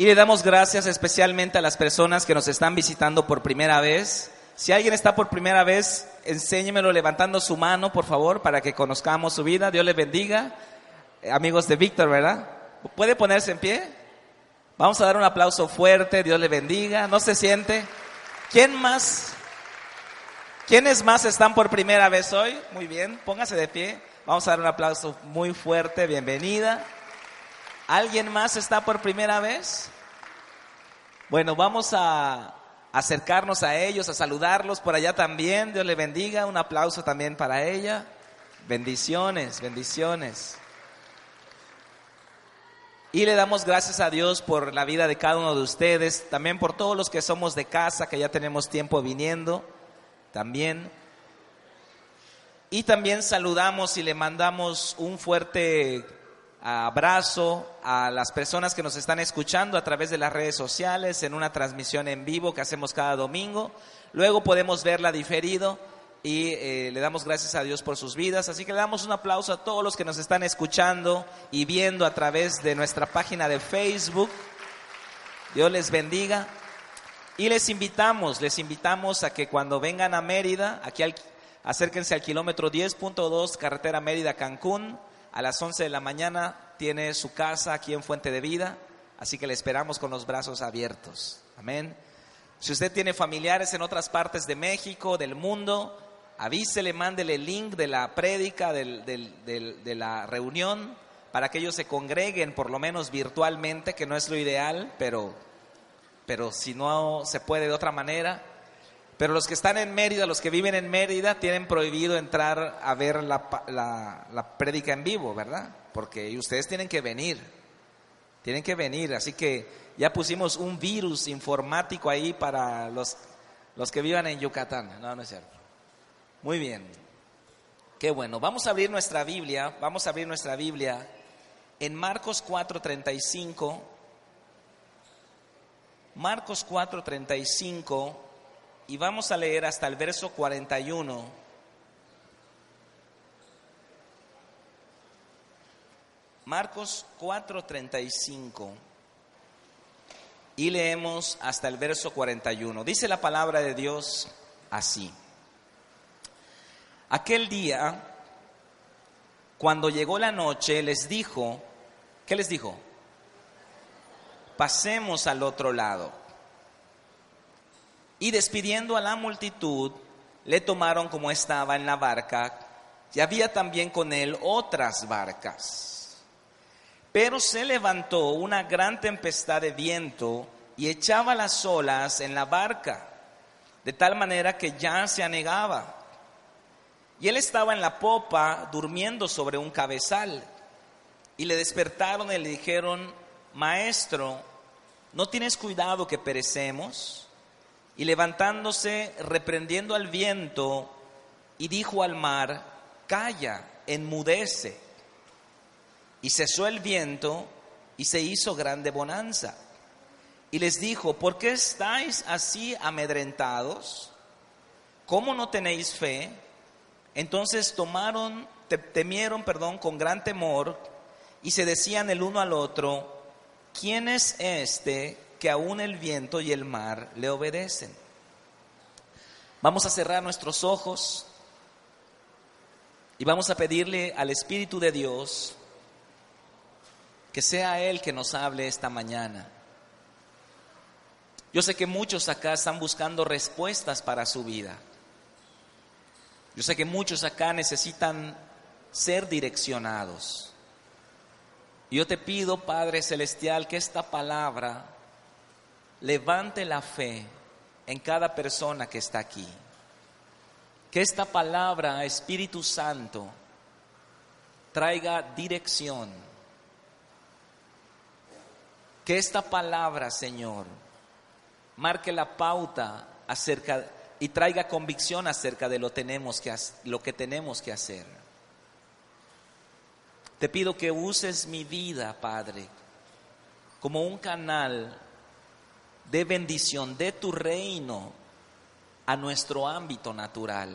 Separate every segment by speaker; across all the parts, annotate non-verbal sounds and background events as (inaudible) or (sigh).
Speaker 1: Y le damos gracias especialmente a las personas que nos están visitando por primera vez. Si alguien está por primera vez, enséñemelo levantando su mano, por favor, para que conozcamos su vida. Dios le bendiga. Eh, amigos de Víctor, ¿verdad? ¿Puede ponerse en pie? Vamos a dar un aplauso fuerte. Dios le bendiga. ¿No se siente? ¿Quién más? ¿Quiénes más están por primera vez hoy? Muy bien, póngase de pie. Vamos a dar un aplauso muy fuerte. Bienvenida. ¿Alguien más está por primera vez? Bueno, vamos a acercarnos a ellos, a saludarlos por allá también. Dios le bendiga. Un aplauso también para ella. Bendiciones, bendiciones. Y le damos gracias a Dios por la vida de cada uno de ustedes, también por todos los que somos de casa, que ya tenemos tiempo viniendo, también. Y también saludamos y le mandamos un fuerte abrazo a las personas que nos están escuchando a través de las redes sociales en una transmisión en vivo que hacemos cada domingo. Luego podemos verla diferido y eh, le damos gracias a Dios por sus vidas. Así que le damos un aplauso a todos los que nos están escuchando y viendo a través de nuestra página de Facebook. Dios les bendiga. Y les invitamos, les invitamos a que cuando vengan a Mérida, aquí acérquense al kilómetro 10.2, carretera Mérida-Cancún a las 11 de la mañana tiene su casa aquí en Fuente de Vida, así que le esperamos con los brazos abiertos. Amén. Si usted tiene familiares en otras partes de México, del mundo, avísele, mándele el link de la prédica, de la reunión, para que ellos se congreguen, por lo menos virtualmente, que no es lo ideal, pero, pero si no se puede de otra manera, pero los que están en Mérida, los que viven en Mérida, tienen prohibido entrar a ver la, la, prédica en vivo, ¿verdad? Porque ustedes tienen que venir, tienen que venir. Así que ya pusimos un virus informático ahí para los, los que vivan en Yucatán. No, no es cierto. Muy bien. Qué bueno. Vamos a abrir nuestra Biblia, vamos a abrir nuestra Biblia en Marcos 4:35. Marcos 4:35 y vamos a leer hasta el verso 41. Marcos 4:35 y leemos hasta el verso 41. Dice la palabra de Dios así. Aquel día, cuando llegó la noche, les dijo, ¿qué les dijo? Pasemos al otro lado. Y despidiendo a la multitud, le tomaron como estaba en la barca, y había también con él otras barcas. Pero se levantó una gran tempestad de viento y echaba las olas en la barca, de tal manera que ya se anegaba. Y él estaba en la popa durmiendo sobre un cabezal. Y le despertaron y le dijeron, Maestro, ¿no tienes cuidado que perecemos? Y levantándose, reprendiendo al viento, y dijo al mar, calla, enmudece. Y cesó el viento y se hizo grande bonanza. Y les dijo, ¿por qué estáis así amedrentados? ¿Cómo no tenéis fe? Entonces tomaron, temieron, perdón, con gran temor y se decían el uno al otro, ¿quién es este que aún el viento y el mar le obedecen. Vamos a cerrar nuestros ojos y vamos a pedirle al Espíritu de Dios que sea Él que nos hable esta mañana. Yo sé que muchos acá están buscando respuestas para su vida. Yo sé que muchos acá necesitan ser direccionados. Yo te pido, Padre Celestial, que esta palabra levante la fe en cada persona que está aquí. Que esta palabra, Espíritu Santo, traiga dirección. Que esta palabra, Señor, marque la pauta acerca y traiga convicción acerca de lo, tenemos que, lo que tenemos que hacer. Te pido que uses mi vida, Padre, como un canal de bendición de tu reino a nuestro ámbito natural.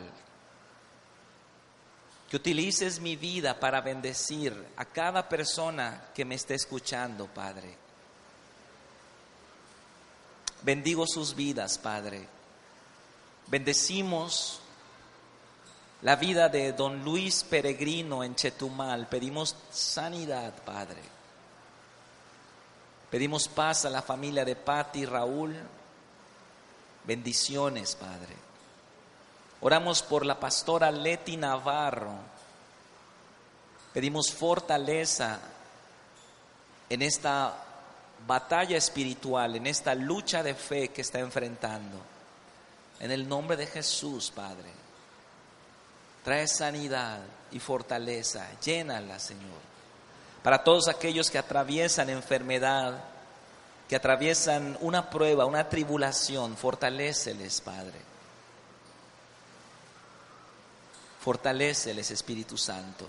Speaker 1: Que utilices mi vida para bendecir a cada persona que me esté escuchando, Padre. Bendigo sus vidas, Padre. Bendecimos la vida de don Luis Peregrino en Chetumal. Pedimos sanidad, Padre. Pedimos paz a la familia de Patti y Raúl. Bendiciones, Padre. Oramos por la pastora Leti Navarro. Pedimos fortaleza en esta batalla espiritual, en esta lucha de fe que está enfrentando. En el nombre de Jesús, Padre. Trae sanidad y fortaleza. Llénala, Señor. Para todos aquellos que atraviesan enfermedad, que atraviesan una prueba, una tribulación, fortaléceles, Padre. Fortaléceles, Espíritu Santo.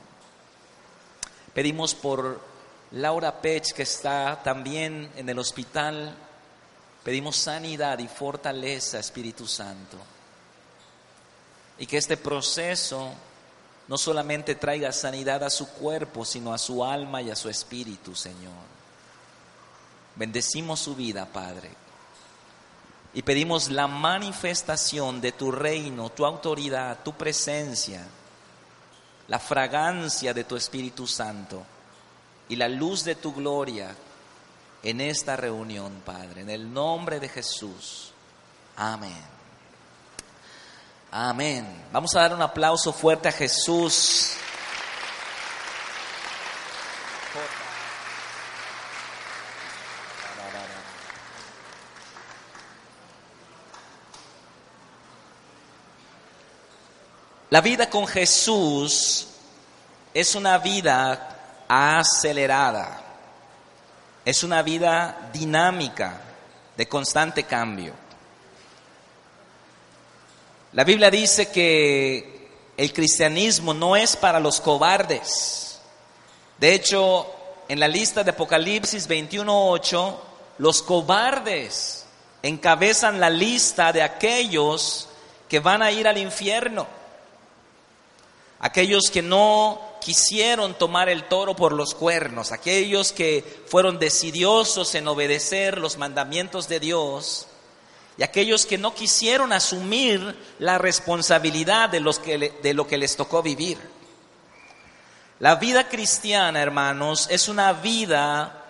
Speaker 1: Pedimos por Laura Pech, que está también en el hospital. Pedimos sanidad y fortaleza, Espíritu Santo. Y que este proceso no solamente traiga sanidad a su cuerpo, sino a su alma y a su espíritu, Señor. Bendecimos su vida, Padre. Y pedimos la manifestación de tu reino, tu autoridad, tu presencia, la fragancia de tu Espíritu Santo y la luz de tu gloria en esta reunión, Padre. En el nombre de Jesús. Amén. Amén. Vamos a dar un aplauso fuerte a Jesús. La vida con Jesús es una vida acelerada, es una vida dinámica, de constante cambio. La Biblia dice que el cristianismo no es para los cobardes. De hecho, en la lista de Apocalipsis 21.8, los cobardes encabezan la lista de aquellos que van a ir al infierno. Aquellos que no quisieron tomar el toro por los cuernos, aquellos que fueron decidiosos en obedecer los mandamientos de Dios y aquellos que no quisieron asumir la responsabilidad de, los que, de lo que les tocó vivir. La vida cristiana, hermanos, es una vida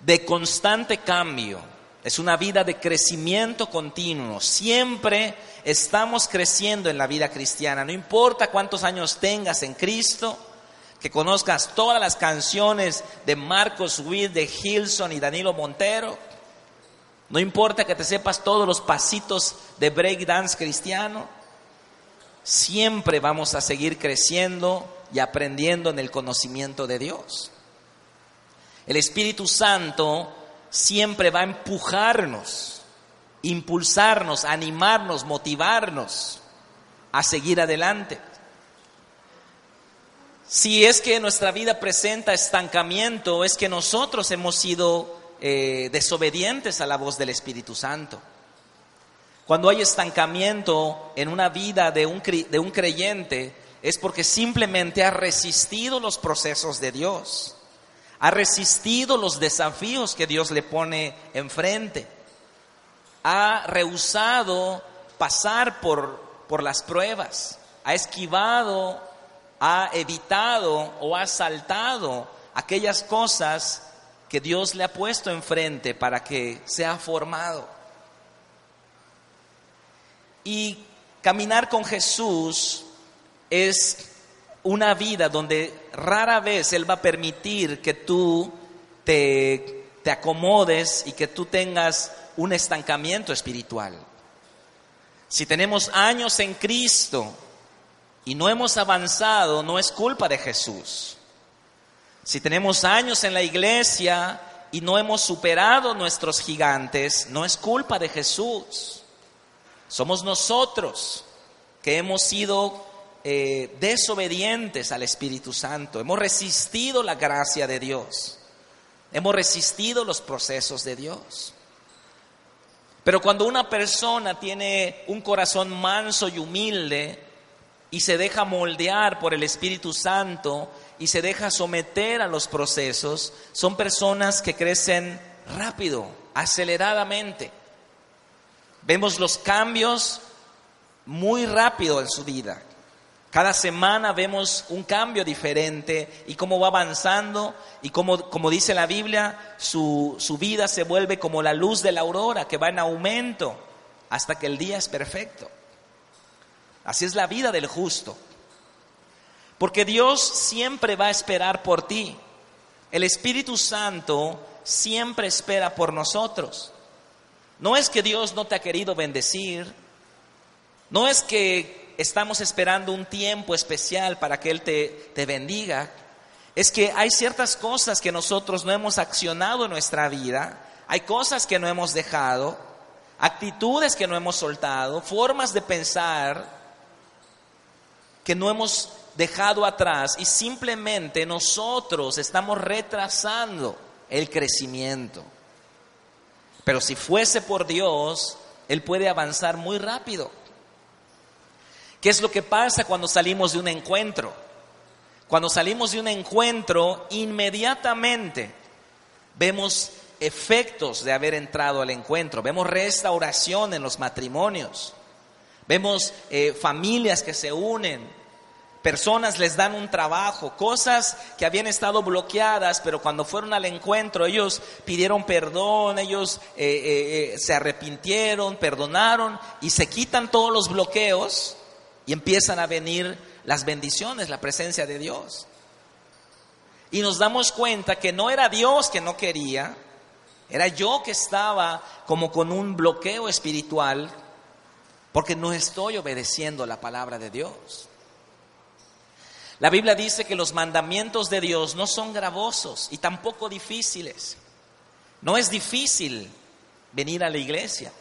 Speaker 1: de constante cambio, es una vida de crecimiento continuo, siempre estamos creciendo en la vida cristiana. No importa cuántos años tengas en Cristo, que conozcas todas las canciones de Marcos Witt, de Hilson y Danilo Montero. No importa que te sepas todos los pasitos de breakdance cristiano. Siempre vamos a seguir creciendo y aprendiendo en el conocimiento de Dios. El Espíritu Santo siempre va a empujarnos impulsarnos, animarnos, motivarnos a seguir adelante. Si es que nuestra vida presenta estancamiento, es que nosotros hemos sido eh, desobedientes a la voz del Espíritu Santo. Cuando hay estancamiento en una vida de un, de un creyente, es porque simplemente ha resistido los procesos de Dios, ha resistido los desafíos que Dios le pone enfrente. Ha rehusado pasar por, por las pruebas, ha esquivado, ha evitado o ha saltado aquellas cosas que Dios le ha puesto enfrente para que sea formado. Y caminar con Jesús es una vida donde rara vez Él va a permitir que tú te, te acomodes y que tú tengas un estancamiento espiritual. Si tenemos años en Cristo y no hemos avanzado, no es culpa de Jesús. Si tenemos años en la iglesia y no hemos superado nuestros gigantes, no es culpa de Jesús. Somos nosotros que hemos sido eh, desobedientes al Espíritu Santo, hemos resistido la gracia de Dios, hemos resistido los procesos de Dios. Pero cuando una persona tiene un corazón manso y humilde y se deja moldear por el Espíritu Santo y se deja someter a los procesos, son personas que crecen rápido, aceleradamente. Vemos los cambios muy rápido en su vida. Cada semana vemos un cambio diferente y cómo va avanzando y cómo, como dice la Biblia, su, su vida se vuelve como la luz de la aurora que va en aumento hasta que el día es perfecto. Así es la vida del justo. Porque Dios siempre va a esperar por ti. El Espíritu Santo siempre espera por nosotros. No es que Dios no te ha querido bendecir. No es que estamos esperando un tiempo especial para que Él te, te bendiga, es que hay ciertas cosas que nosotros no hemos accionado en nuestra vida, hay cosas que no hemos dejado, actitudes que no hemos soltado, formas de pensar que no hemos dejado atrás y simplemente nosotros estamos retrasando el crecimiento. Pero si fuese por Dios, Él puede avanzar muy rápido. ¿Qué es lo que pasa cuando salimos de un encuentro? Cuando salimos de un encuentro, inmediatamente vemos efectos de haber entrado al encuentro, vemos restauración en los matrimonios, vemos eh, familias que se unen, personas les dan un trabajo, cosas que habían estado bloqueadas, pero cuando fueron al encuentro ellos pidieron perdón, ellos eh, eh, se arrepintieron, perdonaron y se quitan todos los bloqueos y empiezan a venir las bendiciones, la presencia de Dios. Y nos damos cuenta que no era Dios que no quería, era yo que estaba como con un bloqueo espiritual porque no estoy obedeciendo la palabra de Dios. La Biblia dice que los mandamientos de Dios no son gravosos y tampoco difíciles. No es difícil venir a la iglesia.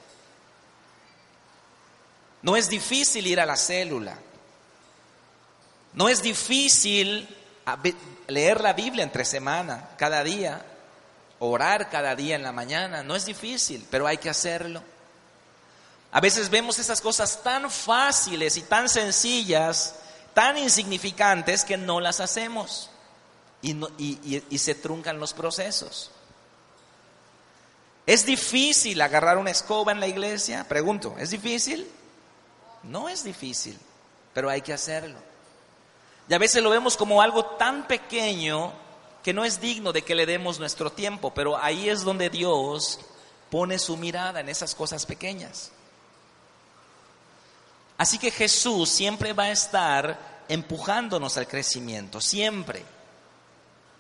Speaker 1: No es difícil ir a la célula. No es difícil leer la Biblia entre semana, cada día, orar cada día en la mañana. No es difícil, pero hay que hacerlo. A veces vemos esas cosas tan fáciles y tan sencillas, tan insignificantes, que no las hacemos y, y se truncan los procesos. ¿Es difícil agarrar una escoba en la iglesia? Pregunto, ¿es difícil? No es difícil, pero hay que hacerlo. Y a veces lo vemos como algo tan pequeño que no es digno de que le demos nuestro tiempo, pero ahí es donde Dios pone su mirada en esas cosas pequeñas. Así que Jesús siempre va a estar empujándonos al crecimiento, siempre,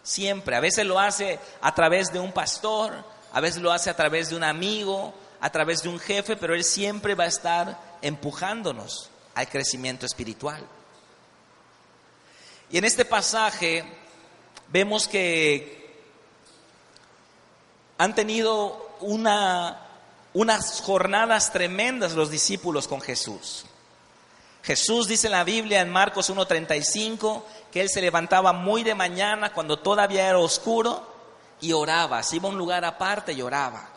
Speaker 1: siempre. A veces lo hace a través de un pastor, a veces lo hace a través de un amigo, a través de un jefe, pero Él siempre va a estar empujándonos al crecimiento espiritual. Y en este pasaje vemos que han tenido una, unas jornadas tremendas los discípulos con Jesús. Jesús dice en la Biblia en Marcos 1.35 que él se levantaba muy de mañana cuando todavía era oscuro y oraba, se iba a un lugar aparte y oraba.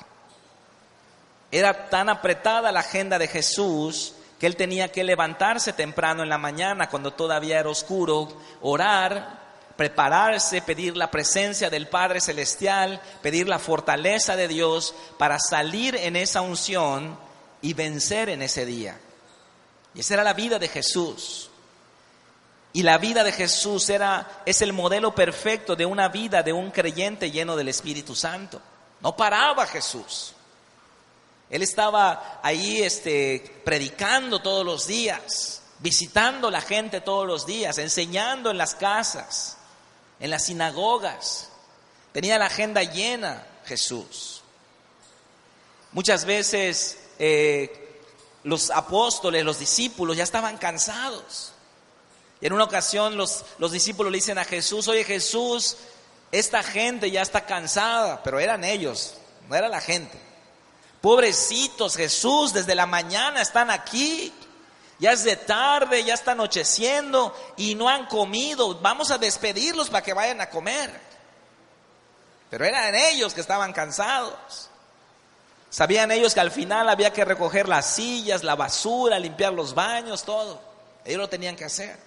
Speaker 1: Era tan apretada la agenda de Jesús que él tenía que levantarse temprano en la mañana cuando todavía era oscuro, orar, prepararse, pedir la presencia del Padre Celestial, pedir la fortaleza de Dios para salir en esa unción y vencer en ese día. Y esa era la vida de Jesús. Y la vida de Jesús era, es el modelo perfecto de una vida de un creyente lleno del Espíritu Santo. No paraba Jesús. Él estaba ahí este, predicando todos los días, visitando la gente todos los días, enseñando en las casas, en las sinagogas. Tenía la agenda llena Jesús. Muchas veces eh, los apóstoles, los discípulos ya estaban cansados. Y en una ocasión los, los discípulos le dicen a Jesús, oye Jesús, esta gente ya está cansada, pero eran ellos, no era la gente. Pobrecitos, Jesús, desde la mañana están aquí. Ya es de tarde, ya está anocheciendo y no han comido. Vamos a despedirlos para que vayan a comer. Pero eran ellos que estaban cansados. Sabían ellos que al final había que recoger las sillas, la basura, limpiar los baños, todo. Ellos lo tenían que hacer.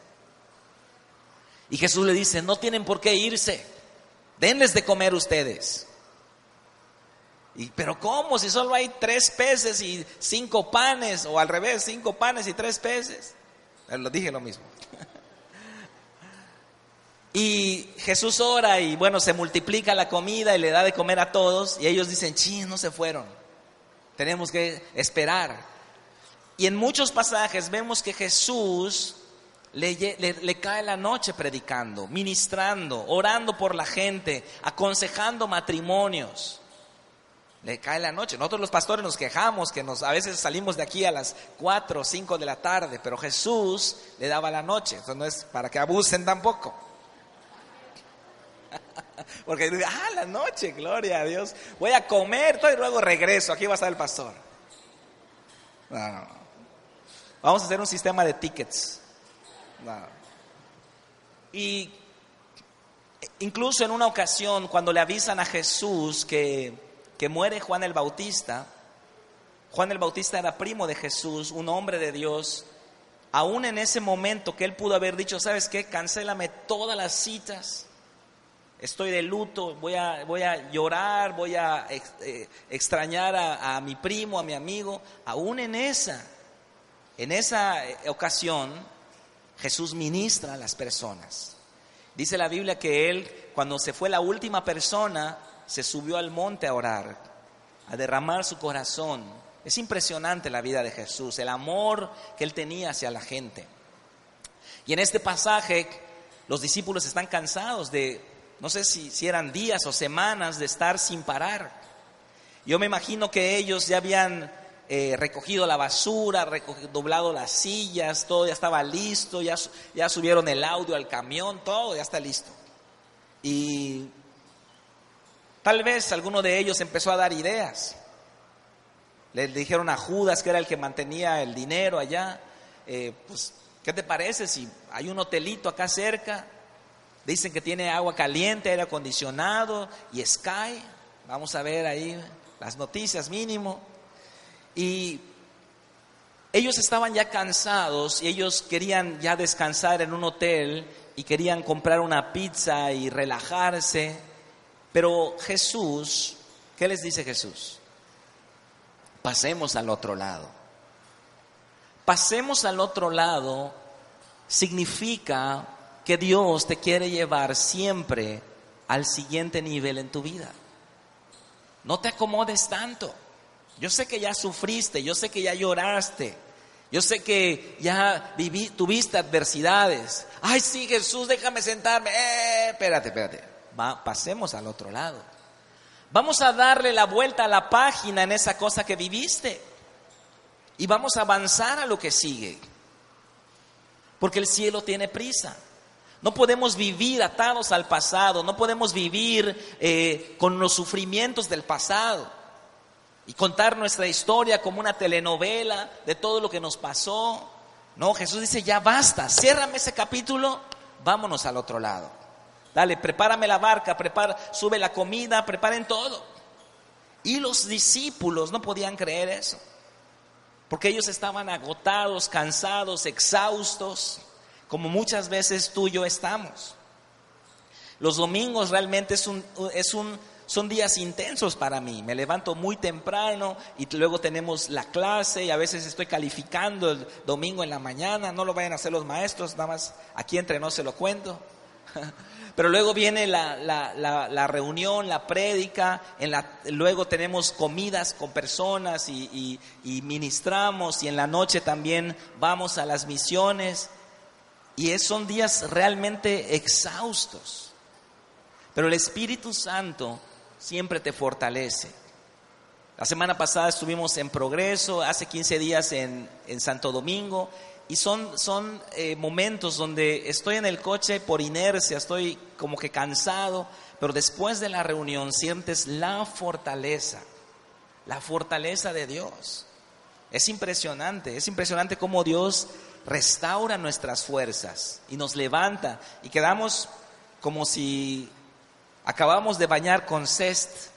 Speaker 1: Y Jesús le dice, no tienen por qué irse. Denles de comer ustedes. Y, pero ¿cómo? Si solo hay tres peces y cinco panes, o al revés, cinco panes y tres peces. Lo dije lo mismo. (laughs) y Jesús ora y bueno, se multiplica la comida y le da de comer a todos. Y ellos dicen, ching, no se fueron. Tenemos que esperar. Y en muchos pasajes vemos que Jesús le, cae la noche predicando, ministrando, orando por la gente, aconsejando matrimonios. Le cae la noche. Nosotros los pastores nos quejamos que nos, a veces salimos de aquí a las 4 o 5 de la tarde, pero Jesús le daba la noche. Eso no es para que abusen tampoco. (laughs) Porque ah, la noche, gloria a Dios. Voy a comer todo y luego regreso. Aquí va a estar el pastor. Vamos a hacer un sistema de tickets. Y incluso en una ocasión, cuando le avisan a Jesús que, que muere Juan el Bautista, Juan el Bautista era primo de Jesús, un hombre de Dios, aún en ese momento que él pudo haber dicho, ¿sabes qué? Cancélame todas las citas, estoy de luto, voy a, voy a llorar, voy a eh, extrañar a, a, mi primo, a mi amigo, aún en esa, en esa eh, ocasión, Jesús ministra a las personas. Dice la Biblia que él, cuando se fue la última persona, se subió al monte a orar, a derramar su corazón. Es impresionante la vida de Jesús, el amor que él tenía hacia la gente. Y en este pasaje, los discípulos están cansados de, no sé si, eran días o semanas de estar sin parar. Yo me imagino que ellos ya habían eh, recogido la basura, doblado las sillas, todo ya estaba listo, ya, ya subieron el audio al camión, todo ya está listo. Y tal vez alguno de ellos empezó a dar ideas. Le dijeron a Judas, que era el que mantenía el dinero allá, eh, pues, ¿qué te parece si hay un hotelito acá cerca? Dicen que tiene agua caliente, aire acondicionado y Sky. Vamos a ver ahí las noticias mínimo. Y ellos estaban ya cansados y ellos querían ya descansar en un hotel y querían comprar una pizza y relajarse. Pero Jesús, ¿qué les dice Jesús? Pasemos al otro lado. Pasemos al otro lado significa que Dios te quiere llevar siempre al siguiente nivel en tu vida. No te acomodes tanto. Yo sé que ya sufriste, yo sé que ya lloraste, yo sé que ya tuviste adversidades. Ay, sí, Jesús, déjame sentarme. Eh, espérate, espérate. Pasemos al otro lado. Vamos a darle la vuelta a la página en esa cosa que viviste. Y vamos a avanzar a lo que sigue. Porque el cielo tiene prisa. No podemos vivir atados al pasado, no podemos vivir eh, con los sufrimientos del pasado y contar nuestra historia como una telenovela de todo lo que nos pasó. No, Jesús dice, ya basta, ciérrame ese capítulo, vámonos al otro lado. Dale, prepárame la barca, prepara, sube la comida, preparen todo. Y los discípulos no podían creer eso, porque ellos estaban agotados, cansados, exhaustos, como muchas veces tú y yo estamos. Los domingos realmente es un, es un son días intensos para mí. Me levanto muy temprano y luego tenemos la clase y a veces estoy calificando el domingo en la mañana. No lo vayan a hacer los maestros, nada más aquí entre no se lo cuento. (laughs) Pero luego viene la, la, reunión, la prédica, en la, luego tenemos comidas con personas y, y ministramos y en la noche también vamos a las misiones. Y son días realmente exhaustos. Pero el Espíritu Santo siempre te fortalece. La semana pasada estuvimos en progreso, hace 15 días en, Santo Domingo, y son, son eh, momentos donde estoy en el coche por inercia, estoy como que cansado, pero después de la reunión sientes la fortaleza, la fortaleza de Dios. Es impresionante, es impresionante cómo Dios restaura nuestras fuerzas y nos levanta y quedamos como si acabamos de bañar con cest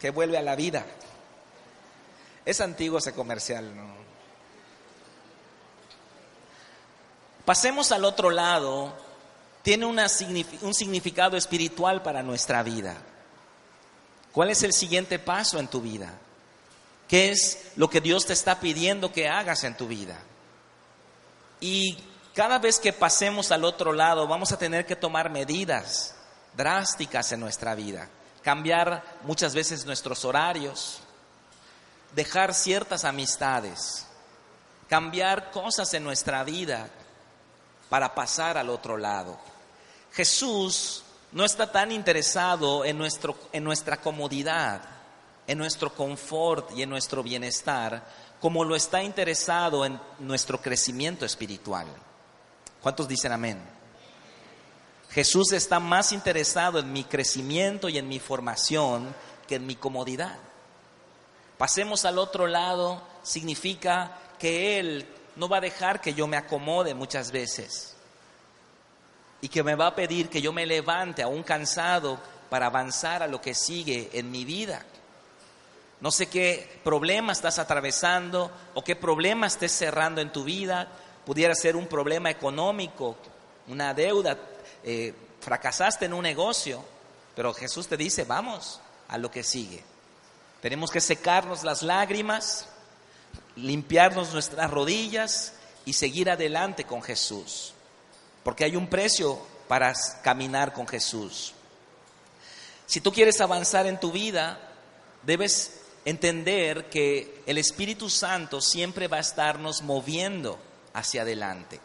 Speaker 1: que vuelve a la vida. Es antiguo ese comercial, ¿no? Pasemos al otro lado, tiene un significado espiritual para nuestra vida. ¿Cuál es el siguiente paso en tu vida? ¿Qué es lo que Dios te está pidiendo que hagas en tu vida? Y cada vez que pasemos al otro lado vamos a tener que tomar medidas drásticas en nuestra vida, cambiar muchas veces nuestros horarios, dejar ciertas amistades, cambiar cosas en nuestra vida para pasar al otro lado. Jesús no está tan interesado en, nuestro, en nuestra comodidad, en nuestro confort y en nuestro bienestar, como lo está interesado en nuestro crecimiento espiritual. ¿Cuántos dicen amén? Jesús está más interesado en mi crecimiento y en mi formación que en mi comodidad. Pasemos al otro lado significa que Él no va a dejar que yo me acomode muchas veces y que me va a pedir que yo me levante aún cansado para avanzar a lo que sigue en mi vida. No sé qué problema estás atravesando o qué problema estés cerrando en tu vida. Pudiera ser un problema económico, una deuda, eh, fracasaste en un negocio, pero Jesús te dice, vamos a lo que sigue. Tenemos que secarnos las lágrimas, limpiarnos nuestras rodillas y seguir adelante con Jesús porque hay un precio para caminar con Jesús. Si tú quieres avanzar en tu vida, debes entender que el Espíritu Santo siempre va a estarnos moviendo hacia adelante.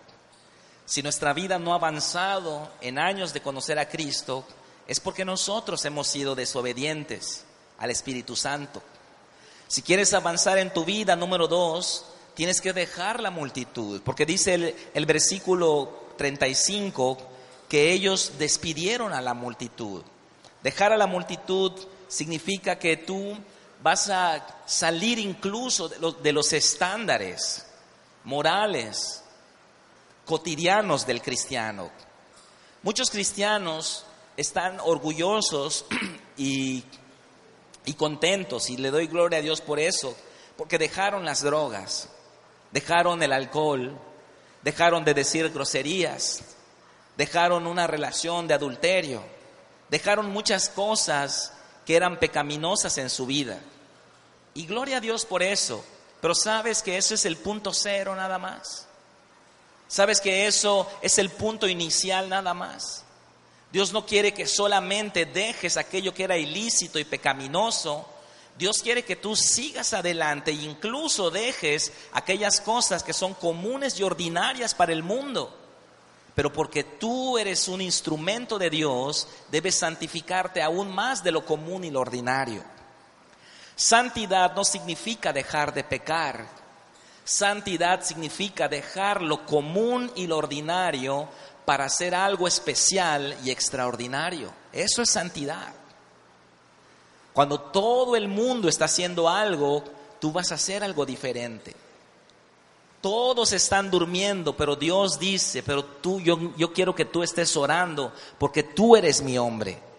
Speaker 1: Si nuestra vida no ha avanzado en años de conocer a Cristo, es porque nosotros hemos sido desobedientes al Espíritu Santo. Si quieres avanzar en tu vida, número dos, tienes que dejar la multitud, porque dice el, el versículo 35 que ellos despidieron a la multitud. Dejar a la multitud significa que tú vas a salir incluso de los, estándares morales cotidianos del cristiano. Muchos cristianos están orgullosos (clears throat) y, y, contentos y le doy gloria a Dios por eso, porque dejaron las drogas, dejaron el alcohol, dejaron de decir groserías, dejaron una relación de adulterio, dejaron muchas cosas que eran pecaminosas en su vida. Y gloria a Dios por eso, pero sabes que eso es el punto cero nada más. Sabes que eso es el punto inicial nada más. Dios no quiere que solamente dejes aquello que era ilícito y pecaminoso, Dios quiere que tú sigas adelante e incluso dejes aquellas cosas que son comunes y ordinarias para el mundo. Pero porque tú eres un instrumento de Dios, debes santificarte aún más de lo común y lo ordinario. Santidad no significa dejar de pecar. Santidad significa dejar lo común y lo ordinario para hacer algo especial y extraordinario. Eso es santidad. Cuando todo el mundo está haciendo algo, tú vas a hacer algo diferente. Todos están durmiendo, pero Dios dice, pero tú, yo, yo quiero que tú estés orando, porque tú eres mi hombre.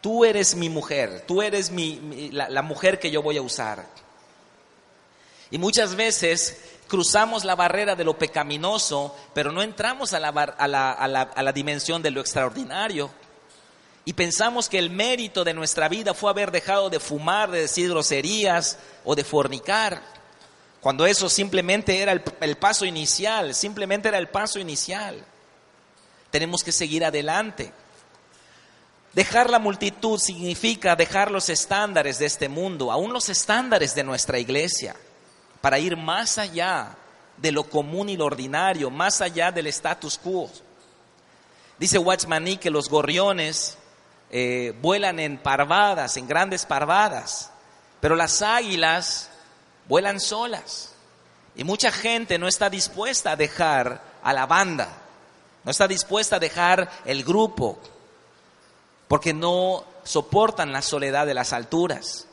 Speaker 1: Tú eres mi mujer, tú eres mi, la, mujer que yo voy a usar. Y muchas veces cruzamos la barrera de lo pecaminoso, pero no entramos a la, a la, a la dimensión de lo extraordinario y pensamos que el mérito de nuestra vida fue haber dejado de fumar, de decir groserías o de fornicar, cuando eso simplemente era el, paso inicial, simplemente era el paso inicial. Tenemos que seguir adelante. Dejar la multitud significa dejar los estándares de este mundo, aún los estándares de nuestra iglesia, para ir más allá de lo común y lo ordinario, más allá del status quo. Dice Watchman que los gorriones eh, vuelan en parvadas, en grandes parvadas, pero las águilas vuelan solas. Y mucha gente no está dispuesta a dejar a la banda, no está dispuesta a dejar el grupo, porque no soportan la soledad de las alturas.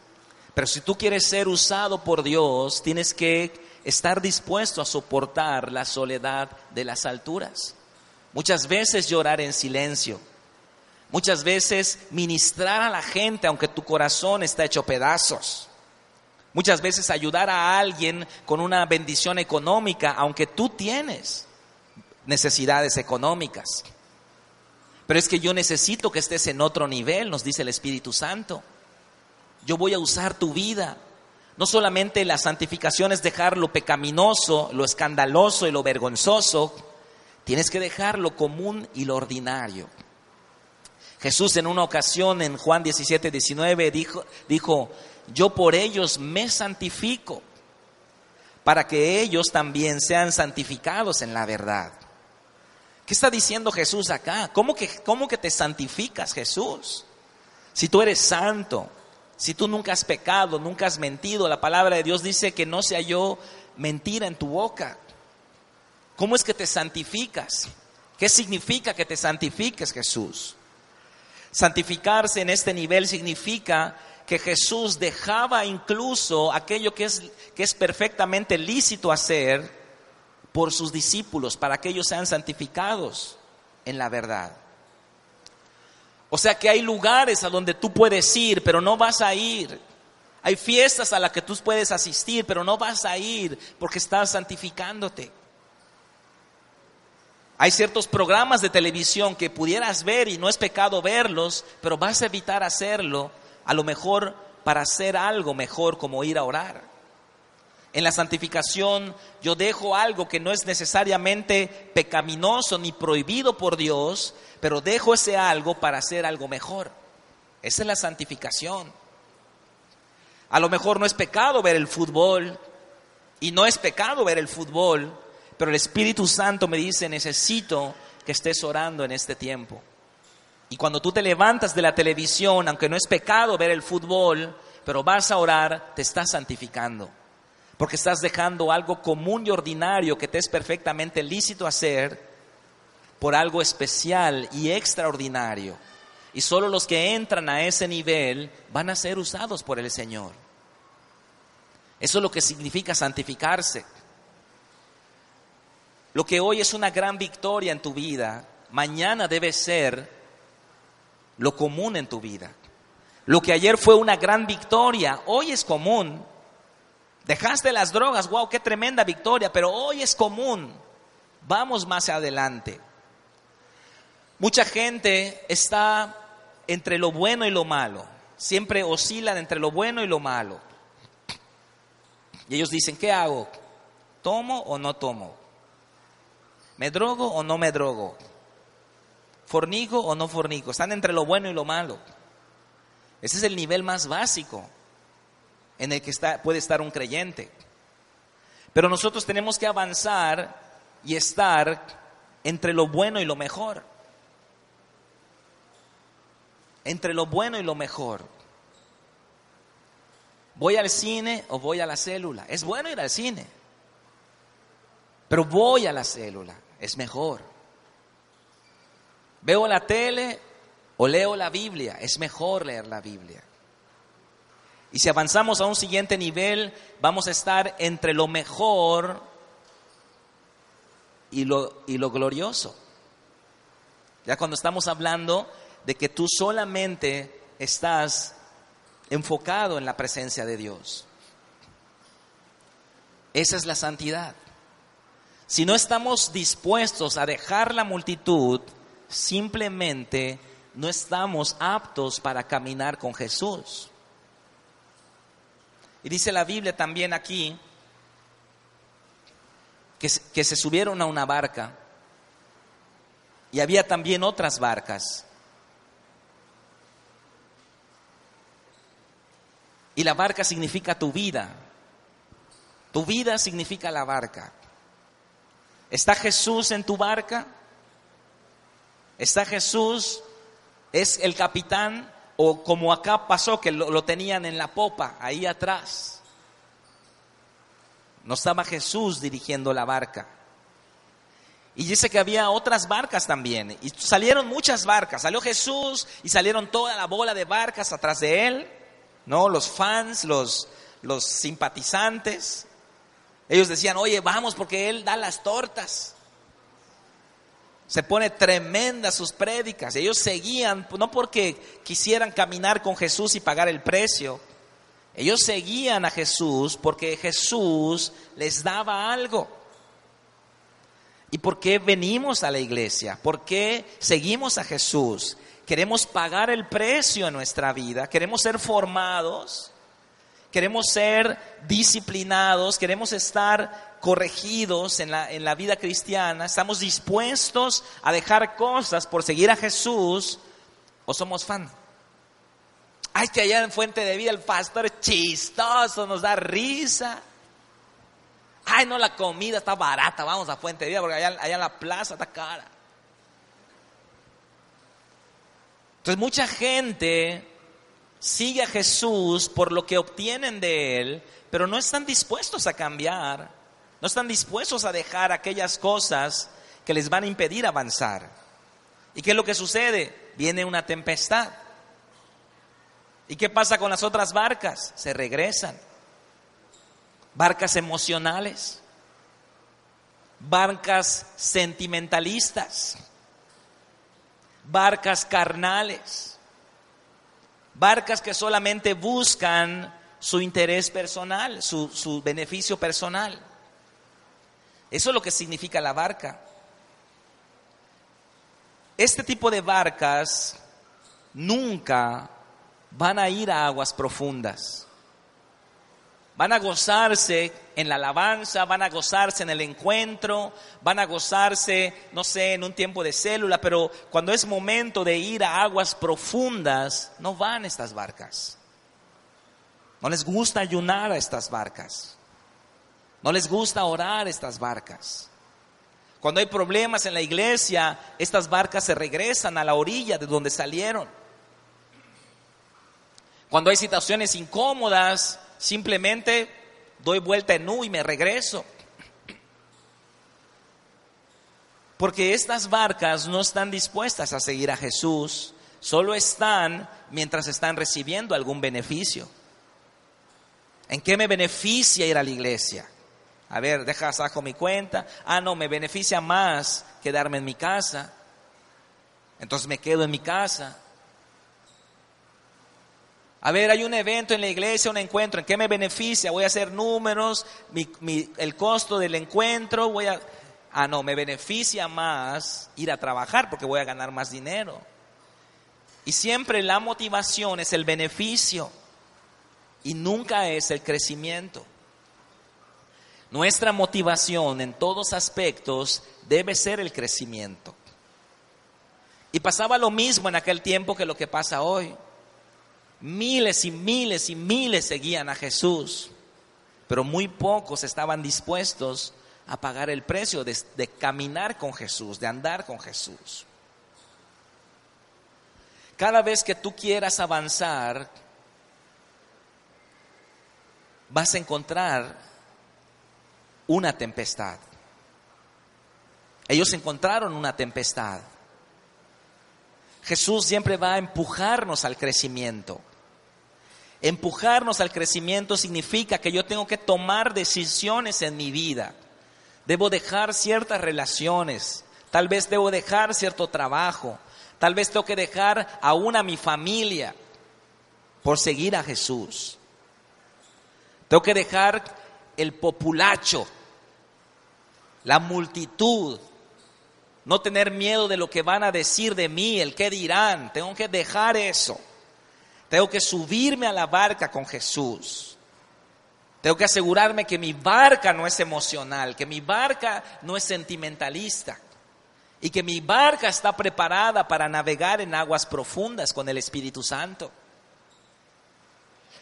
Speaker 1: Pero si tú quieres ser usado por Dios, tienes que estar dispuesto a soportar la soledad de las alturas. Muchas veces llorar en silencio. Muchas veces ministrar a la gente aunque tu corazón está hecho pedazos. Muchas veces ayudar a alguien con una bendición económica aunque tú tienes necesidades económicas. Pero es que yo necesito que estés en otro nivel, nos dice el Espíritu Santo. Yo voy a usar tu vida. No solamente la santificación es dejar lo pecaminoso, lo escandaloso y lo vergonzoso, tienes que dejar lo común y lo ordinario. Jesús en una ocasión en Juan 17, 19 dijo, dijo, yo por ellos me santifico, para que ellos también sean santificados en la verdad. ¿Qué está diciendo Jesús acá? ¿Cómo que, cómo que te santificas, Jesús? Si tú eres santo, si tú nunca has pecado, nunca has mentido, la palabra de Dios dice que no se halló mentira en tu boca. ¿Cómo es que te santificas? ¿Qué significa que te santifiques, Jesús? Santificarse en este nivel significa que Jesús dejaba incluso aquello que es, que es perfectamente lícito hacer por sus discípulos para que ellos sean santificados en la verdad. O sea que hay lugares a donde tú puedes ir, pero no vas a ir. Hay fiestas a las que tú puedes asistir, pero no vas a ir porque estás santificándote. Hay ciertos programas de televisión que pudieras ver y no es pecado verlos, pero vas a evitar hacerlo, a lo mejor para hacer algo mejor como ir a orar. En la santificación yo dejo algo que no es necesariamente pecaminoso ni prohibido por Dios, pero dejo ese algo para hacer algo mejor. Esa es la santificación. A lo mejor no es pecado ver el fútbol y no es pecado ver el fútbol, pero el Espíritu Santo me dice, necesito que estés orando en este tiempo. Y cuando tú te levantas de la televisión, aunque no es pecado ver el fútbol, pero vas a orar, te estás santificando porque estás dejando algo común y ordinario que te es perfectamente lícito hacer por algo especial y extraordinario. Y solo los que entran a ese nivel van a ser usados por el Señor. Eso es lo que significa santificarse. Lo que hoy es una gran victoria en tu vida, mañana debe ser lo común en tu vida. Lo que ayer fue una gran victoria, hoy es común Dejaste las drogas, wow, qué tremenda victoria, pero hoy es común. Vamos más adelante. Mucha gente está entre lo bueno y lo malo. Siempre oscilan entre lo bueno y lo malo. Y ellos dicen, ¿qué hago? ¿Tomo o no tomo? ¿Me drogo o no me drogo? ¿Fornico o no fornico? Están entre lo bueno y lo malo. Ese es el nivel más básico en el que está, puede estar un creyente. Pero nosotros tenemos que avanzar y estar entre lo bueno y lo mejor. Entre lo bueno y lo mejor. ¿Voy al cine o voy a la célula? Es bueno ir al cine. Pero voy a la célula. Es mejor. ¿Veo la tele o leo la Biblia? Es mejor leer la Biblia. Y si avanzamos a un siguiente nivel, vamos a estar entre lo mejor y lo, y lo glorioso. Ya cuando estamos hablando de que tú solamente estás enfocado en la presencia de Dios. Esa es la santidad. Si no estamos dispuestos a dejar la multitud, simplemente no estamos aptos para caminar con Jesús. Y dice la Biblia también aquí que, que se subieron a una barca y había también otras barcas. Y la barca significa tu vida. Tu vida significa la barca. ¿Está Jesús en tu barca? ¿Está Jesús? ¿Es el capitán? O como acá pasó, que lo, tenían en la popa, ahí atrás. No estaba Jesús dirigiendo la barca. Y dice que había otras barcas también. Y salieron muchas barcas. Salió Jesús y salieron toda la bola de barcas atrás de él. ¿No? Los fans, los, los simpatizantes. Ellos decían, oye, vamos porque él da las tortas. Se pone tremenda sus prédicas. Ellos seguían, no porque quisieran caminar con Jesús y pagar el precio. Ellos seguían a Jesús porque Jesús les daba algo. ¿Y por qué venimos a la iglesia? ¿Por qué seguimos a Jesús? Queremos pagar el precio en nuestra vida, queremos ser formados, queremos ser disciplinados, queremos estar corregidos en la, en la vida cristiana, estamos dispuestos a dejar cosas por seguir a Jesús o somos fan. Ay, que allá en Fuente de Vida el pastor es chistoso, nos da risa. Ay, no, la comida está barata, vamos a Fuente de Vida porque allá, allá en la plaza está cara. Entonces mucha gente sigue a Jesús por lo que obtienen de Él, pero no están dispuestos a cambiar, no están dispuestos a dejar aquellas cosas que les van a impedir avanzar. ¿Y qué es lo que sucede? Viene una tempestad. ¿Y qué pasa con las otras barcas? Se regresan. Barcas emocionales, barcas sentimentalistas, barcas carnales, barcas que solamente buscan su interés personal, su, su, beneficio personal. Eso es lo que significa la barca. Este tipo de barcas nunca van a ir a aguas profundas. Van a gozarse en la alabanza, van a gozarse en el encuentro, van a gozarse, no sé, en un tiempo de célula, pero cuando es momento de ir a aguas profundas, no van estas barcas. No les gusta ayunar a estas barcas. No les gusta orar a estas barcas. Cuando hay problemas en la iglesia, estas barcas se regresan a la orilla de donde salieron. Cuando hay situaciones incómodas, simplemente doy vuelta en U y me regreso. Porque estas barcas no están dispuestas a seguir a Jesús, solo están mientras están recibiendo algún beneficio. ¿En qué me beneficia ir a la iglesia? A ver, deja saco mi cuenta. Ah, no, me beneficia más quedarme en mi casa. Entonces me quedo en mi casa. A ver, hay un evento en la iglesia, un encuentro, ¿en qué me beneficia? Voy a hacer números, el costo del encuentro, voy a... Ah, no, me beneficia más ir a trabajar porque voy a ganar más dinero. Y siempre la motivación es el beneficio y nunca es el crecimiento. Nuestra motivación en todos aspectos debe ser el crecimiento. Y pasaba lo mismo en aquel tiempo que lo que pasa hoy. Miles y miles y miles seguían a Jesús, pero muy pocos estaban dispuestos a pagar el precio de, caminar con Jesús, de andar con Jesús. Cada vez que tú quieras avanzar, vas a encontrar una tempestad. Ellos encontraron una tempestad. Jesús siempre va a empujarnos al crecimiento. Empujarnos al crecimiento significa que yo tengo que tomar decisiones en mi vida. Debo dejar ciertas relaciones. Tal vez debo dejar cierto trabajo. Tal vez tengo que dejar aún a mi familia por seguir a Jesús. Tengo que dejar el populacho, la multitud, no tener miedo de lo que van a decir de mí, el que dirán. Tengo que dejar eso. Tengo que subirme a la barca con Jesús. Tengo que asegurarme que mi barca no es emocional, que mi barca no es sentimentalista y que mi barca está preparada para navegar en aguas profundas con el Espíritu Santo.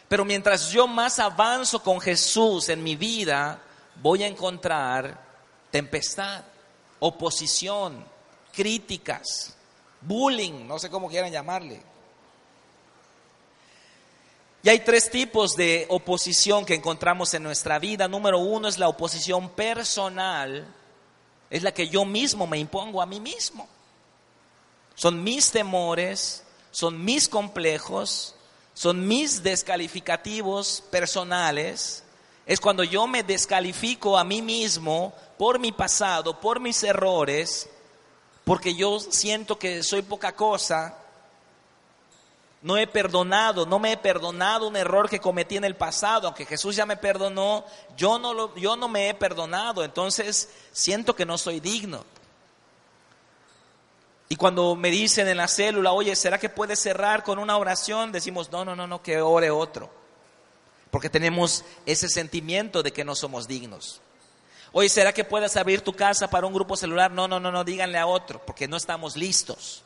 Speaker 1: Pero mientras yo más avanzo con Jesús en mi vida, voy a encontrar tempestad oposición, críticas, bullying, no sé cómo quieran llamarle. Y hay tres tipos de oposición que encontramos en nuestra vida. Número uno es la oposición personal, es la que yo mismo me impongo a mí mismo. Son mis temores, son mis complejos, son mis descalificativos personales. Es cuando yo me descalifico a mí mismo por mi pasado, por mis errores, porque yo siento que soy poca cosa, no he perdonado, no me he perdonado un error que cometí en el pasado, aunque Jesús ya me perdonó, yo no, lo, yo no me he perdonado, entonces siento que no soy digno. Y cuando me dicen en la célula, oye, ¿será que puedes cerrar con una oración? Decimos, no, no, no, no, que ore otro. Porque tenemos ese sentimiento de que no somos dignos. Oye, ¿será que puedes abrir tu casa para un grupo celular? No, no, no, no, díganle a otro, porque no estamos listos.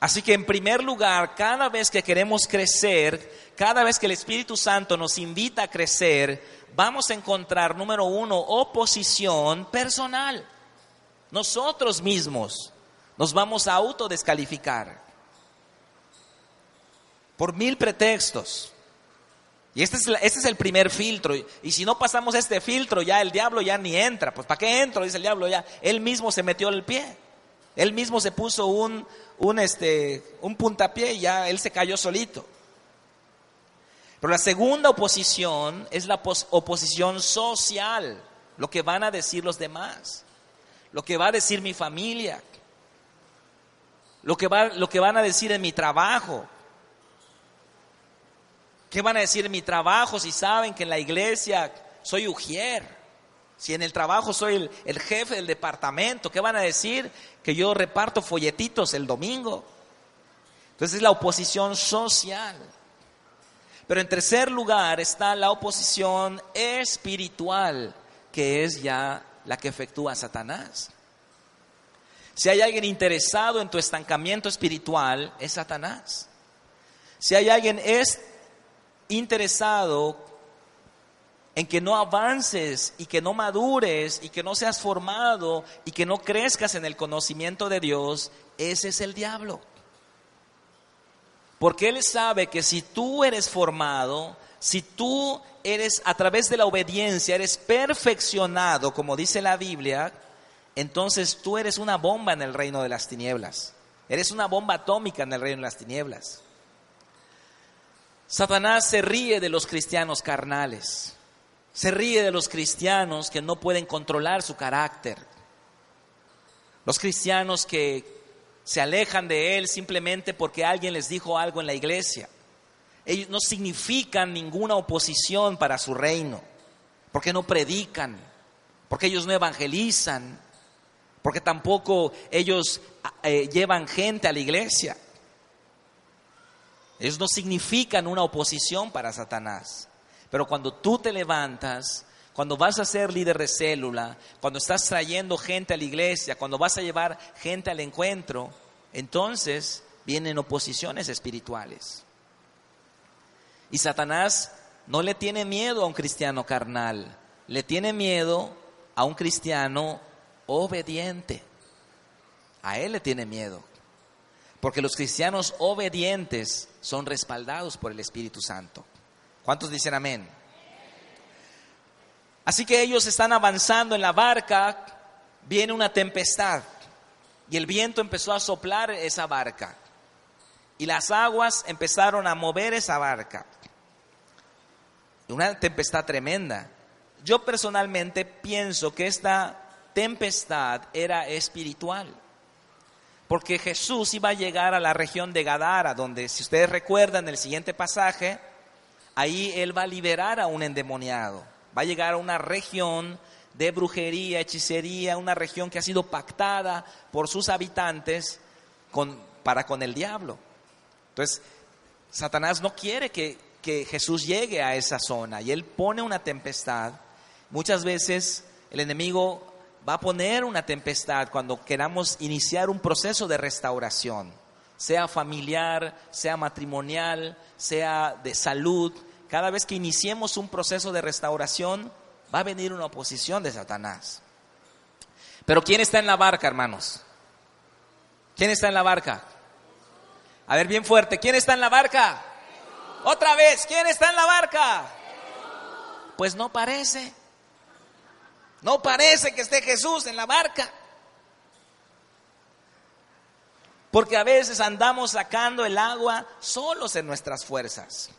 Speaker 1: Así que en primer lugar, cada vez que queremos crecer, cada vez que el Espíritu Santo nos invita a crecer, vamos a encontrar, número uno, oposición personal. Nosotros mismos nos vamos a autodescalificar por mil pretextos. Y este es, este es, el primer filtro. Y si no pasamos este filtro, ya el diablo ya ni entra. Pues ¿para qué entro? Dice el diablo ya. Él mismo se metió el pie. Él mismo se puso un, un, este, un puntapié y ya él se cayó solito. Pero la segunda oposición es la oposición social, lo que van a decir los demás, lo que va a decir mi familia, lo que, va, lo que van a decir en mi trabajo. ¿Qué van a decir en mi trabajo si saben que en la iglesia soy ujier? Si en el trabajo soy el, jefe del departamento, ¿qué van a decir? Que yo reparto folletitos el domingo. Entonces es la oposición social. Pero en tercer lugar está la oposición espiritual, que es ya la que efectúa Satanás. Si hay alguien interesado en tu estancamiento espiritual, es Satanás. Si hay alguien es interesado en que no avances y que no madures y que no seas formado y que no crezcas en el conocimiento de Dios, ese es el diablo. Porque Él sabe que si tú eres formado, si tú eres a través de la obediencia, eres perfeccionado, como dice la Biblia, entonces tú eres una bomba en el reino de las tinieblas. Eres una bomba atómica en el reino de las tinieblas. Satanás se ríe de los cristianos carnales. Se ríe de los cristianos que no pueden controlar su carácter. Los cristianos que se alejan de Él simplemente porque alguien les dijo algo en la iglesia. Ellos no significan ninguna oposición para su reino, porque no predican, porque ellos no evangelizan, porque tampoco ellos eh, llevan gente a la iglesia. Ellos no significan una oposición para Satanás. Pero cuando tú te levantas, cuando vas a ser líder de célula, cuando estás trayendo gente a la iglesia, cuando vas a llevar gente al encuentro, entonces vienen oposiciones espirituales. Y Satanás no le tiene miedo a un cristiano carnal, le tiene miedo a un cristiano obediente. A él le tiene miedo. Porque los cristianos obedientes son respaldados por el Espíritu Santo. ¿Cuántos dicen amén? Así que ellos están avanzando en la barca, viene una tempestad y el viento empezó a soplar esa barca y las aguas empezaron a mover esa barca. Una tempestad tremenda. Yo personalmente pienso que esta tempestad era espiritual. Porque Jesús iba a llegar a la región de Gadara, donde, si ustedes recuerdan el siguiente pasaje, ahí Él va a liberar a un endemoniado. Va a llegar a una región de brujería, hechicería, una región que ha sido pactada por sus habitantes para con el diablo. Entonces, Satanás no quiere que, que Jesús llegue a esa zona y Él pone una tempestad. Muchas veces el enemigo va a poner una tempestad cuando queramos iniciar un proceso de restauración sea familiar, sea matrimonial, sea de salud, cada vez que iniciemos un proceso de restauración, va a venir una oposición de Satanás. Pero ¿quién está en la barca, hermanos? ¿Quién está en la barca? A ver, bien fuerte, ¿quién está en la barca? Otra vez, ¿quién está en la barca? Pues no parece. No parece que esté Jesús en la barca. Porque a veces andamos sacando el agua solos en nuestras fuerzas.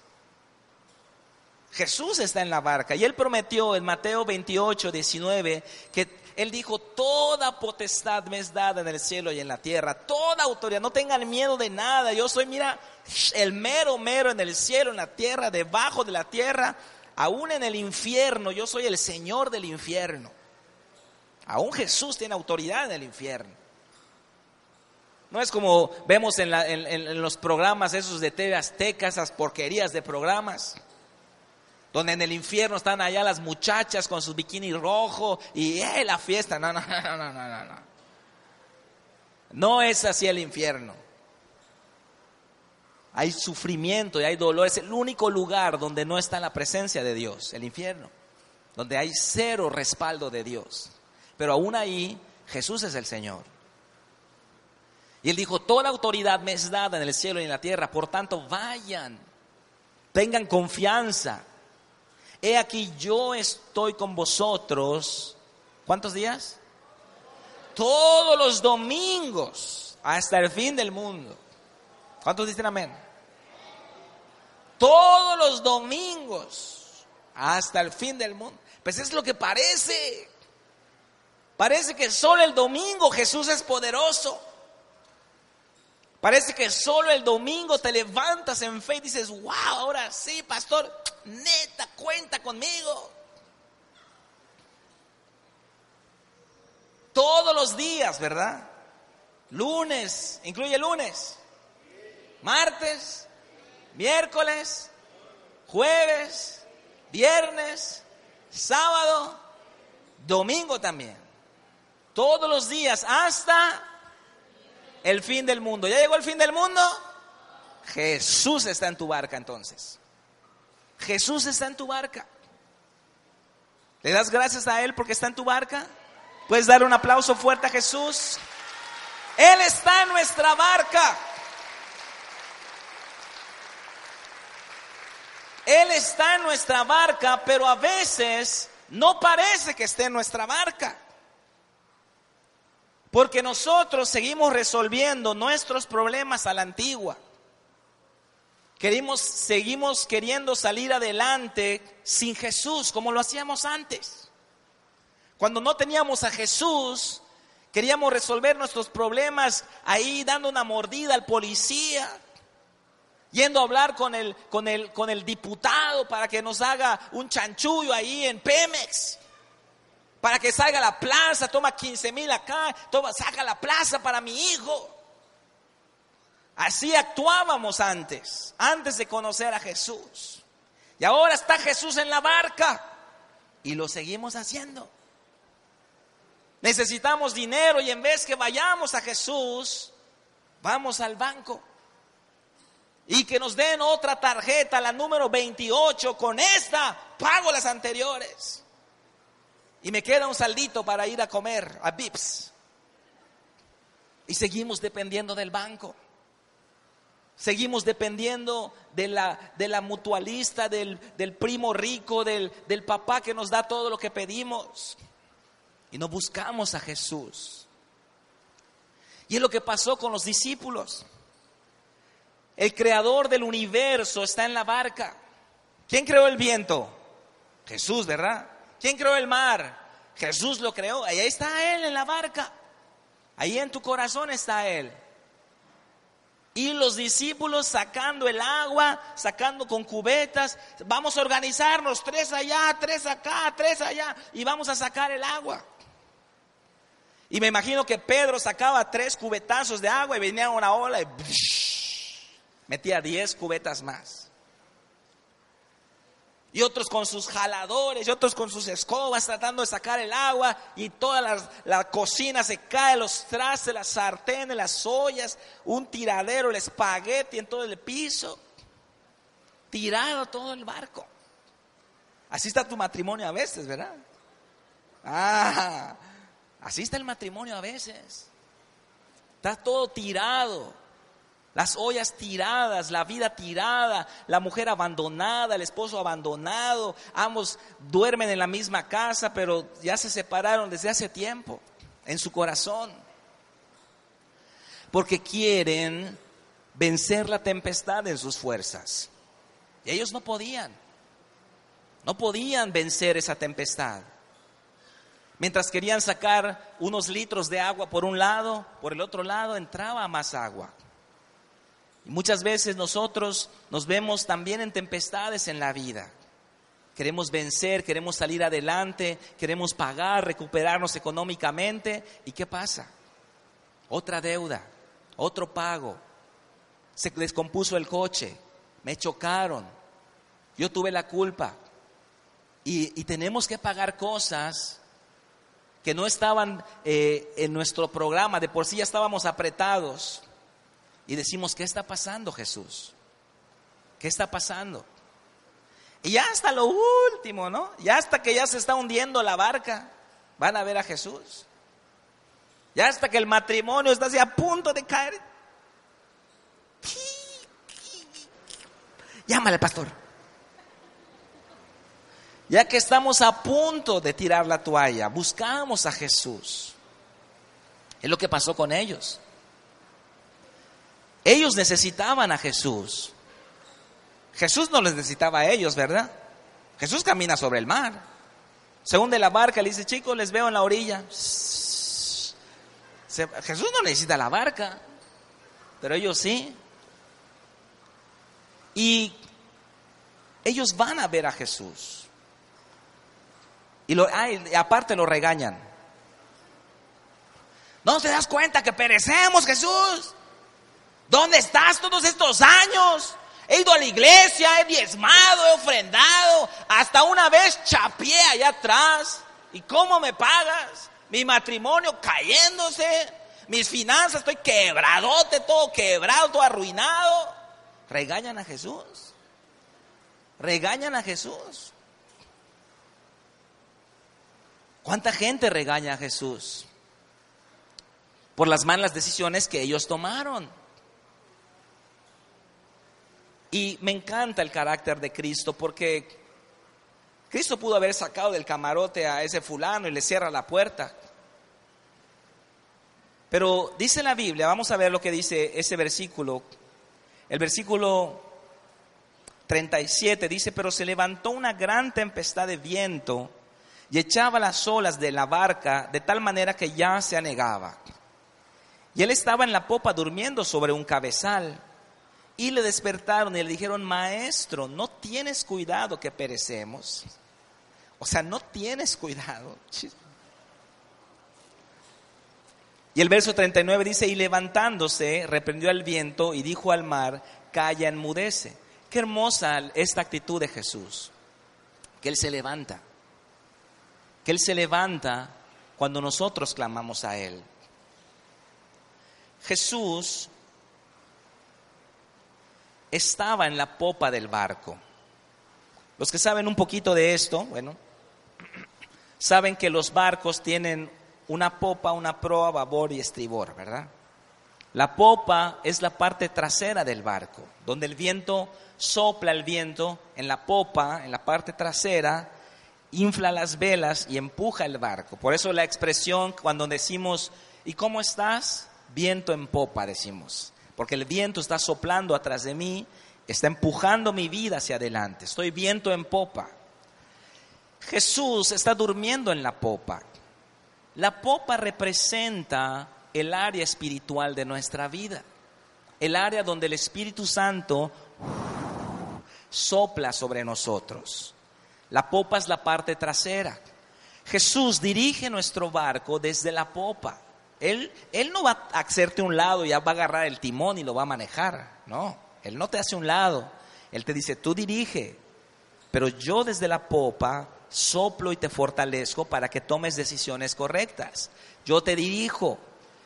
Speaker 1: Jesús está en la barca y él prometió en Mateo 28, 19 que él dijo, toda potestad me es dada en el cielo y en la tierra, toda autoridad, no tengan miedo de nada, yo soy, mira, el mero, mero en el cielo, en la tierra, debajo de la tierra, aún en el infierno, yo soy el Señor del infierno. Aún Jesús tiene autoridad en el infierno. No es como vemos en, los programas esos de TV Azteca, esas porquerías de programas, donde en el infierno están allá las muchachas con sus bikini rojo y eh, la fiesta. No, (laughs) no, no, no, no, no. No es así el infierno. Hay sufrimiento y hay dolor. Es el único lugar donde no está la presencia de Dios, el infierno. Donde hay cero respaldo de Dios. Pero aún ahí Jesús es el Señor. Y él dijo, toda autoridad me es dada en el cielo y en la tierra, por tanto vayan, tengan confianza. He aquí yo estoy con vosotros, ¿cuántos días? Todos los domingos hasta el fin del mundo. ¿Cuántos dicen amén? Todos los domingos hasta el fin del mundo. Pues es lo que parece. Parece que solo el domingo Jesús es poderoso. Parece que solo el domingo te levantas en fe y dices, wow, ahora sí, pastor, neta, cuenta conmigo. Todos los días, ¿verdad? Lunes, incluye lunes, martes, miércoles, jueves, viernes, sábado, domingo también. Todos los días hasta el fin del mundo. ¿Ya llegó el fin del mundo? Jesús está en tu barca entonces. Jesús está en tu barca. ¿Le das gracias a Él porque está en tu barca? ¿Puedes dar un aplauso fuerte a Jesús? Él está en nuestra barca. Él está en nuestra barca, pero a veces no parece que esté en nuestra barca. Porque nosotros seguimos resolviendo nuestros problemas a la antigua. Queremos, seguimos queriendo salir adelante sin Jesús, como lo hacíamos antes. Cuando no teníamos a Jesús, queríamos resolver nuestros problemas ahí dando una mordida al policía, yendo a hablar con el, con el, con el diputado para que nos haga un chanchullo ahí en Pemex para que salga a la plaza, toma 15 mil acá, toma, saca la plaza para mi hijo. Así actuábamos antes, antes de conocer a Jesús. Y ahora está Jesús en la barca y lo seguimos haciendo. Necesitamos dinero y en vez que vayamos a Jesús, vamos al banco. Y que nos den otra tarjeta, la número 28, con esta pago las anteriores y me queda un saldito para ir a comer a Vips. Y seguimos dependiendo del banco. Seguimos dependiendo de la, de la mutualista, del, del primo rico, del, del papá que nos da todo lo que pedimos. Y no buscamos a Jesús. Y es lo que pasó con los discípulos. El creador del universo está en la barca. ¿Quién creó el viento? Jesús, ¿verdad? ¿Quién creó el mar? Jesús lo creó. Ahí está Él en la barca. Ahí en tu corazón está Él. Y los discípulos sacando el agua, sacando con cubetas. Vamos a organizarnos, tres allá, tres acá, tres allá. Y vamos a sacar el agua. Y me imagino que Pedro sacaba tres cubetazos de agua y venía una ola y metía diez cubetas más y otros con sus jaladores, y otros con sus escobas tratando de sacar el agua, y toda la, cocina se cae, los trastes, las sartenes, las ollas, un tiradero, el espagueti en todo el piso, tirado todo el barco. Así está tu matrimonio a veces, ¿verdad? Ah, así está el matrimonio a veces. Está todo tirado. Las ollas tiradas, la vida tirada, la mujer abandonada, el esposo abandonado, ambos duermen en la misma casa, pero ya se separaron desde hace tiempo en su corazón. Porque quieren vencer la tempestad en sus fuerzas. Y ellos no podían. No podían vencer esa tempestad. Mientras querían sacar unos litros de agua por un lado, por el otro lado entraba más agua. Y muchas veces nosotros nos vemos también en tempestades en la vida. Queremos vencer, queremos salir adelante, queremos pagar, recuperarnos económicamente. ¿Y qué pasa? Otra deuda, otro pago. Se descompuso el coche, me chocaron, yo tuve la culpa. Y, tenemos que pagar cosas que no estaban eh, en nuestro programa, de por sí ya estábamos apretados. Y decimos, ¿qué está pasando Jesús? ¿Qué está pasando? Y ya hasta lo último, ¿no? Ya hasta que ya se está hundiendo la barca, van a ver a Jesús. Ya hasta que el matrimonio está a punto de caer. Llámale, pastor. Ya que estamos a punto de tirar la toalla, buscamos a Jesús. Es lo que pasó con ellos. Ellos necesitaban a Jesús. Jesús no les necesitaba a ellos, ¿verdad? Jesús camina sobre el mar. Según de la barca, le dice, chicos, les veo en la orilla. Jesús no necesita la barca, pero ellos sí. Y ellos van a ver a Jesús. Y, lo, aparte lo regañan. ¿No te das cuenta que perecemos, Jesús? ¿Dónde estás todos estos años? He ido a la iglesia, he diezmado, he ofrendado, hasta una vez chapié allá atrás. ¿Y cómo me pagas? Mi matrimonio cayéndose, mis finanzas, estoy quebradote, todo quebrado, todo arruinado. Regañan a Jesús. Regañan a Jesús. ¿Cuánta gente regaña a Jesús? Por las malas decisiones que ellos tomaron. Y me encanta el carácter de Cristo porque Cristo pudo haber sacado del camarote a ese fulano y le cierra la puerta. Pero dice la Biblia, vamos a ver lo que dice ese versículo. El versículo 37 dice, pero se levantó una gran tempestad de viento y echaba las olas de la barca de tal manera que ya se anegaba. Y él estaba en la popa durmiendo sobre un cabezal. Y le despertaron y le dijeron, maestro, ¿no tienes cuidado que perecemos? O sea, no tienes cuidado. Y el verso 39 dice, y levantándose, reprendió al viento y dijo al mar, calla, enmudece. Qué hermosa esta actitud de Jesús, que Él se levanta, que Él se levanta cuando nosotros clamamos a Él. Jesús estaba en la popa del barco. Los que saben un poquito de esto, bueno, saben que los barcos tienen una popa, una proa, babor y estribor, ¿verdad? La popa es la parte trasera del barco, donde el viento sopla el viento en la popa, en la parte trasera, infla las velas y empuja el barco. Por eso la expresión cuando decimos, ¿y cómo estás? Viento en popa, decimos porque el viento está soplando atrás de mí, está empujando mi vida hacia adelante, estoy viento en popa. Jesús está durmiendo en la popa. La popa representa el área espiritual de nuestra vida, el área donde el Espíritu Santo sopla sobre nosotros. La popa es la parte trasera. Jesús dirige nuestro barco desde la popa. Él, no va a hacerte un lado y ya va a agarrar el timón y lo va a manejar. No, Él no te hace un lado. Él te dice, tú dirige, pero yo desde la popa soplo y te fortalezco para que tomes decisiones correctas. Yo te dirijo,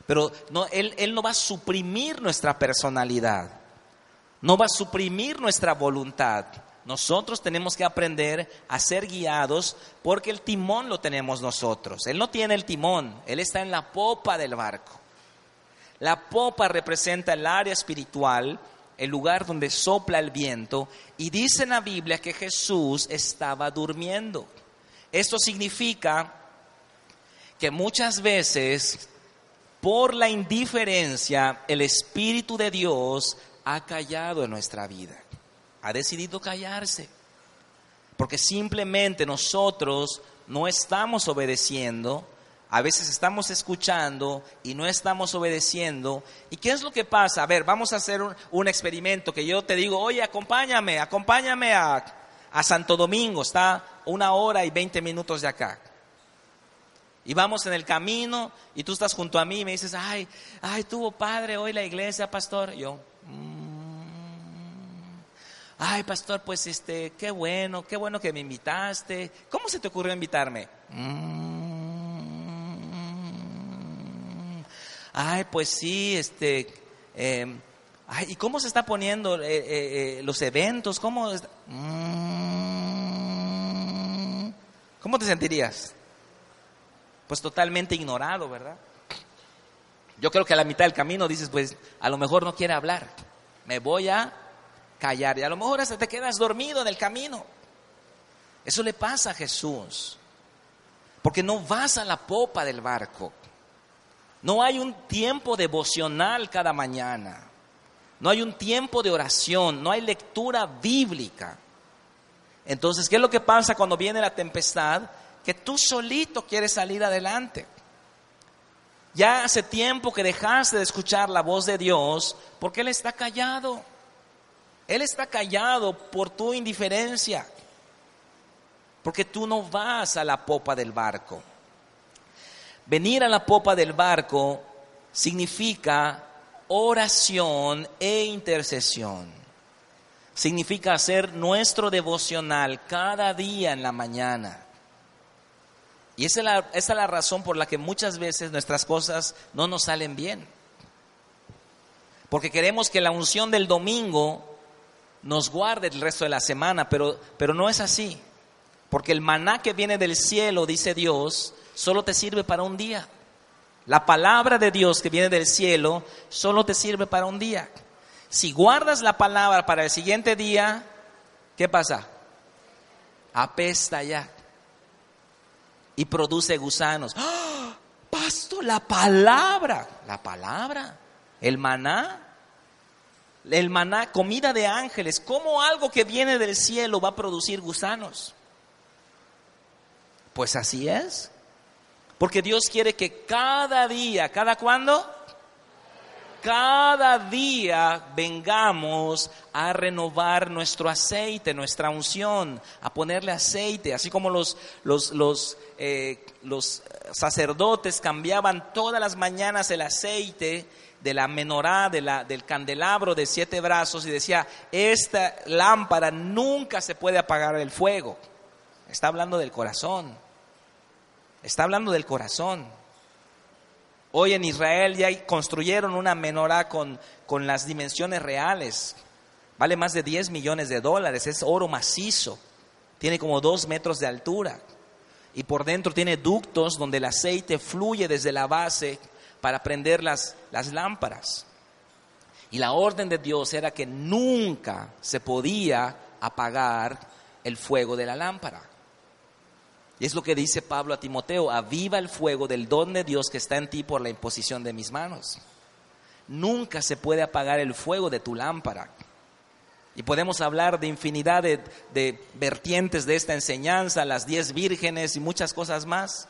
Speaker 1: pero no, él, él no va a suprimir nuestra personalidad, no va a suprimir nuestra voluntad. Nosotros tenemos que aprender a ser guiados porque el timón lo tenemos nosotros. Él no tiene el timón, Él está en la popa del barco. La popa representa el área espiritual, el lugar donde sopla el viento, y dice en la Biblia que Jesús estaba durmiendo. Esto significa que muchas veces, por la indiferencia, el Espíritu de Dios ha callado en nuestra vida, ha decidido callarse, porque simplemente nosotros no estamos obedeciendo, a veces estamos escuchando y no estamos obedeciendo. ¿Y qué es lo que pasa? A ver, vamos a hacer un, experimento que yo te digo, oye, acompáñame, acompáñame a, a Santo Domingo, está una hora y veinte minutos de acá. Y vamos en el camino y tú estás junto a mí y me dices, ay, ay, tuvo padre hoy la iglesia, pastor. yo, mm, ay, pastor, pues este, qué bueno, qué bueno que me invitaste. ¿Cómo se te ocurrió invitarme? Mm, ay, pues sí, este, em, ay, ¿y cómo se está poniendo eh, eh, eh, los eventos? ¿Cómo? Mm, ¿Cómo te sentirías? pues totalmente ignorado, ¿verdad? Yo creo que a la mitad del camino dices, pues a lo mejor no quiere hablar, me voy a callar y a lo mejor hasta te quedas dormido en el camino. Eso le pasa a Jesús, porque no vas a la popa del barco. No hay un tiempo devocional cada mañana. No hay un tiempo de oración, no hay lectura bíblica. Entonces, ¿qué es lo que pasa cuando viene la tempestad? que tú solito quieres salir adelante. Ya hace tiempo que dejaste de escuchar la voz de Dios porque Él está callado. Él está callado por tu indiferencia, porque tú no vas a la popa del barco. Venir a la popa del barco significa oración e intercesión. Significa hacer nuestro devocional cada día en la mañana. Y esa es, la, es la razón por la que muchas veces nuestras cosas no nos salen bien. Porque queremos que la unción del domingo nos guarde el resto de la semana, pero, pero no es así. Porque el maná que viene del cielo, dice Dios, solo te sirve para un día. La palabra de Dios que viene del cielo solo te sirve para un día. Si guardas la palabra para el siguiente día, ¿qué pasa? Apesta ya y produce gusanos. ¡Ah! Pasto, la palabra, la palabra, el maná, el maná, comida de ángeles, ¿cómo algo que viene del cielo va a producir gusanos? Pues así es. Porque Dios quiere que cada día, ¿cada cuándo? cada día vengamos a renovar nuestro aceite, nuestra unción, a ponerle aceite, así como los, los, los, eh, los sacerdotes cambiaban todas las mañanas el aceite de la menorá, de la, del candelabro de siete brazos y decía, esta lámpara nunca se puede apagar el fuego. Está hablando del corazón. Está hablando del corazón. Hoy en Israel ya construyeron una menorá con, con las dimensiones reales. Vale más de 10 millones de dólares. Es oro macizo. Tiene como dos metros de altura. Y por dentro tiene ductos donde el aceite fluye desde la base para prender las, las lámparas. Y la orden de Dios era que nunca se podía apagar el fuego de la lámpara. Y es lo que dice Pablo a Timoteo, aviva el fuego del don de Dios que está en ti por la imposición de mis manos. Nunca se puede apagar el fuego de tu lámpara. Y podemos hablar de infinidad de, vertientes de esta enseñanza, las diez vírgenes y muchas cosas más.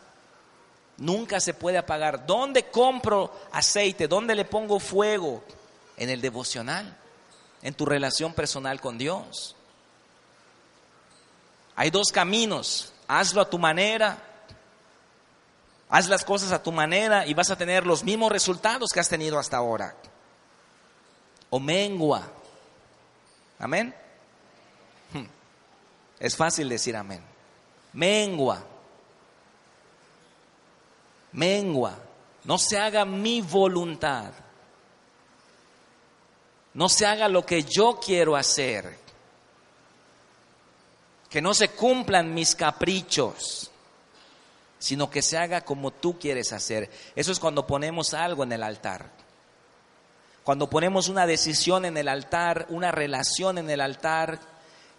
Speaker 1: Nunca se puede apagar. ¿Dónde compro aceite? ¿Dónde le pongo fuego? En el devocional, en tu relación personal con Dios. Hay dos caminos hazlo a tu manera, haz las cosas a tu manera y vas a tener los mismos resultados que has tenido hasta ahora. O mengua. Amén. Hmm. Es fácil decir amén. Mengua. Mengua. No se haga mi voluntad. No se haga lo que yo quiero hacer que no se cumplan mis caprichos, sino que se haga como tú quieres hacer. Eso es cuando ponemos algo en el altar. Cuando ponemos una decisión en el altar, una relación en el altar,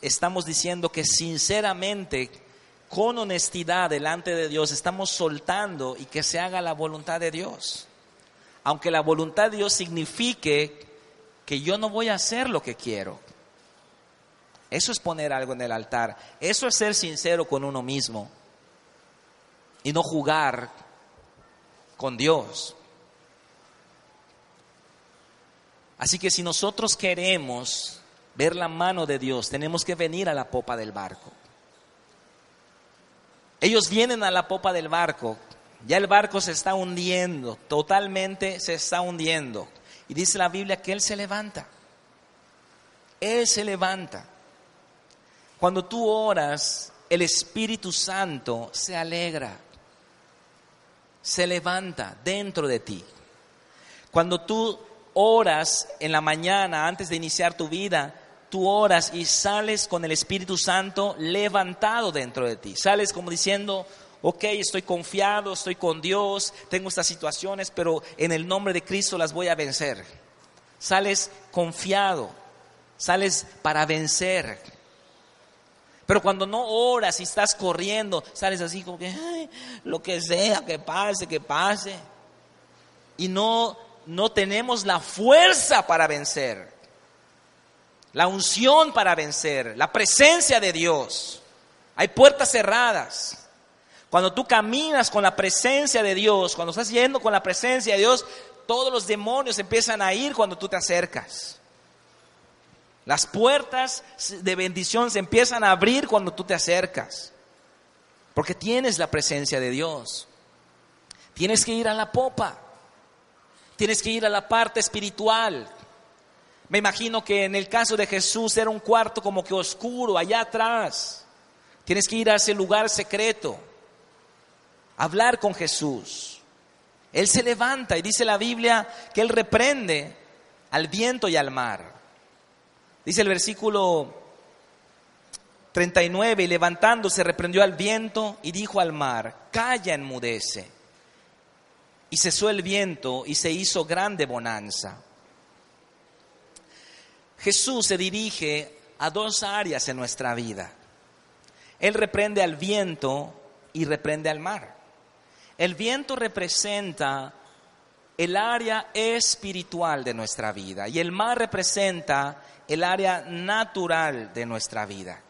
Speaker 1: estamos diciendo que sinceramente, con honestidad delante de Dios, estamos soltando y que se haga la voluntad de Dios. Aunque la voluntad de Dios signifique que yo no voy a hacer lo que quiero. Eso es poner algo en el altar. Eso es ser sincero con uno mismo y no jugar con Dios. Así que si nosotros queremos ver la mano de Dios, tenemos que venir a la popa del barco. Ellos vienen a la popa del barco, ya el barco se está hundiendo, totalmente se está hundiendo. Y dice la Biblia que Él se levanta. Él se levanta. Cuando tú oras, el Espíritu Santo se alegra, se levanta dentro de ti. Cuando tú oras en la mañana antes de iniciar tu vida, tú oras y sales con el Espíritu Santo levantado dentro de ti. Sales como diciendo, ok, estoy confiado, estoy con Dios, tengo estas situaciones, pero en el nombre de Cristo las voy a vencer. Sales confiado, sales para vencer. Pero cuando no oras y estás corriendo, sales así como que, lo que sea, que pase, que pase. Y no, no tenemos la fuerza para vencer, la unción para vencer, la presencia de Dios. Hay puertas cerradas. Cuando tú caminas con la presencia de Dios, cuando estás yendo con la presencia de Dios, todos los demonios empiezan a ir cuando tú te acercas. Las puertas de bendición se empiezan a abrir cuando tú te acercas, porque tienes la presencia de Dios. Tienes que ir a la popa, tienes que ir a la parte espiritual. Me imagino que en el caso de Jesús era un cuarto como que oscuro, allá atrás. Tienes que ir a ese lugar secreto, hablar con Jesús. Él se levanta y dice la Biblia que Él reprende al viento y al mar. Dice el versículo 39, y levantándose reprendió al viento y dijo al mar, calla, enmudece. Y cesó el viento y se hizo grande bonanza. Jesús se dirige a dos áreas en nuestra vida. Él reprende al viento y reprende al mar. El viento representa el área espiritual de nuestra vida y el mar representa el área natural de nuestra vida.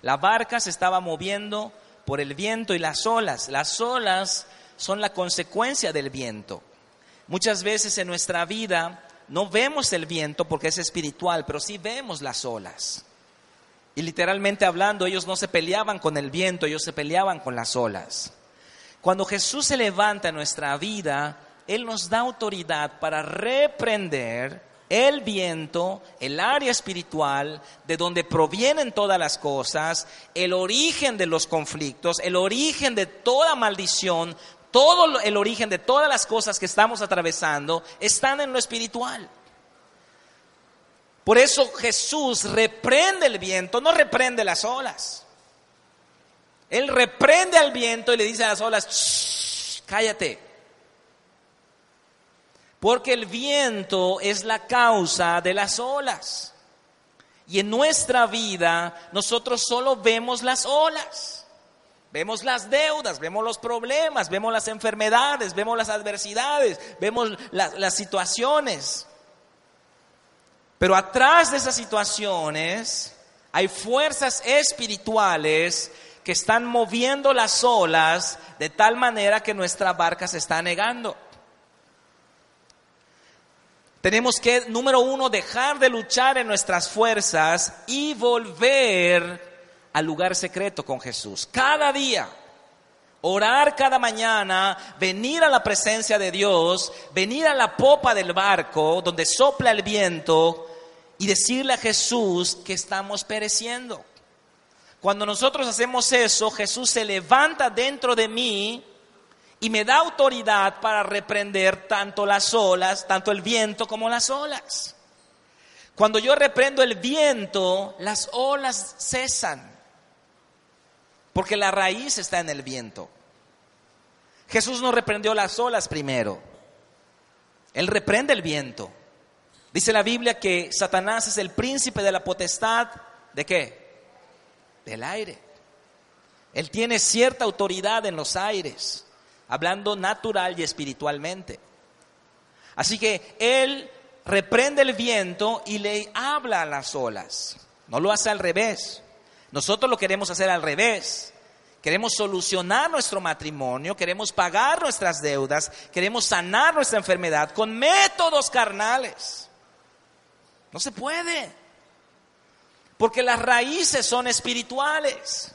Speaker 1: La barca se estaba moviendo por el viento y las olas. Las olas son la consecuencia del viento. Muchas veces en nuestra vida no vemos el viento porque es espiritual, pero sí vemos las olas. Y literalmente hablando, ellos no se peleaban con el viento, ellos se peleaban con las olas. Cuando Jesús se levanta en nuestra vida, Él nos da autoridad para reprender el viento, el área espiritual, de donde provienen todas las cosas, el origen de los conflictos, el origen de toda maldición, todo el origen de todas las cosas que estamos atravesando, están en lo espiritual. Por eso Jesús reprende el viento, no reprende las olas. Él reprende al viento y le dice a las olas, cállate porque el viento es la causa de las olas. Y en nuestra vida nosotros solo vemos las olas. Vemos las deudas, vemos los problemas, vemos las enfermedades, vemos las adversidades, vemos las situaciones. Pero atrás de esas situaciones hay fuerzas espirituales que están moviendo las olas de tal manera que nuestra barca se está negando. Tenemos que, número uno, dejar de luchar en nuestras fuerzas y volver al lugar secreto con Jesús. Cada día, orar cada mañana, venir a la presencia de Dios, venir a la popa del barco donde sopla el viento y decirle a Jesús que estamos pereciendo. Cuando nosotros hacemos eso, Jesús se levanta dentro de mí y me da autoridad para reprender tanto las olas, tanto el viento como las olas. Cuando yo reprendo el viento, las olas cesan, porque la raíz está en el viento. Jesús no reprendió las olas primero, Él reprende el viento. Dice la Biblia que Satanás es el príncipe de la potestad de qué? Del aire. Él tiene cierta autoridad en los aires, hablando natural y espiritualmente. Así que él reprende el viento y le habla a las olas. No lo hace al revés. Nosotros lo queremos hacer al revés. Queremos solucionar nuestro matrimonio, queremos pagar nuestras deudas, queremos sanar nuestra enfermedad con métodos carnales. No se puede. Porque las raíces son espirituales.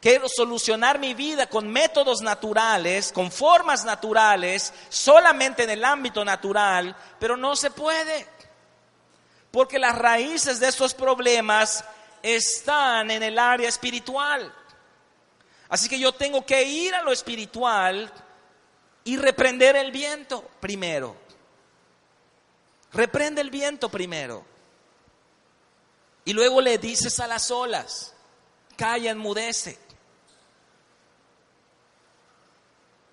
Speaker 1: Quiero solucionar mi vida con métodos naturales, con formas naturales, solamente en el ámbito natural, pero no se puede. Porque las raíces de estos problemas están en el área espiritual. Así que yo tengo que ir a lo espiritual y reprender el viento primero. Reprende el viento primero. Y luego le dices a las olas, calla, enmudece.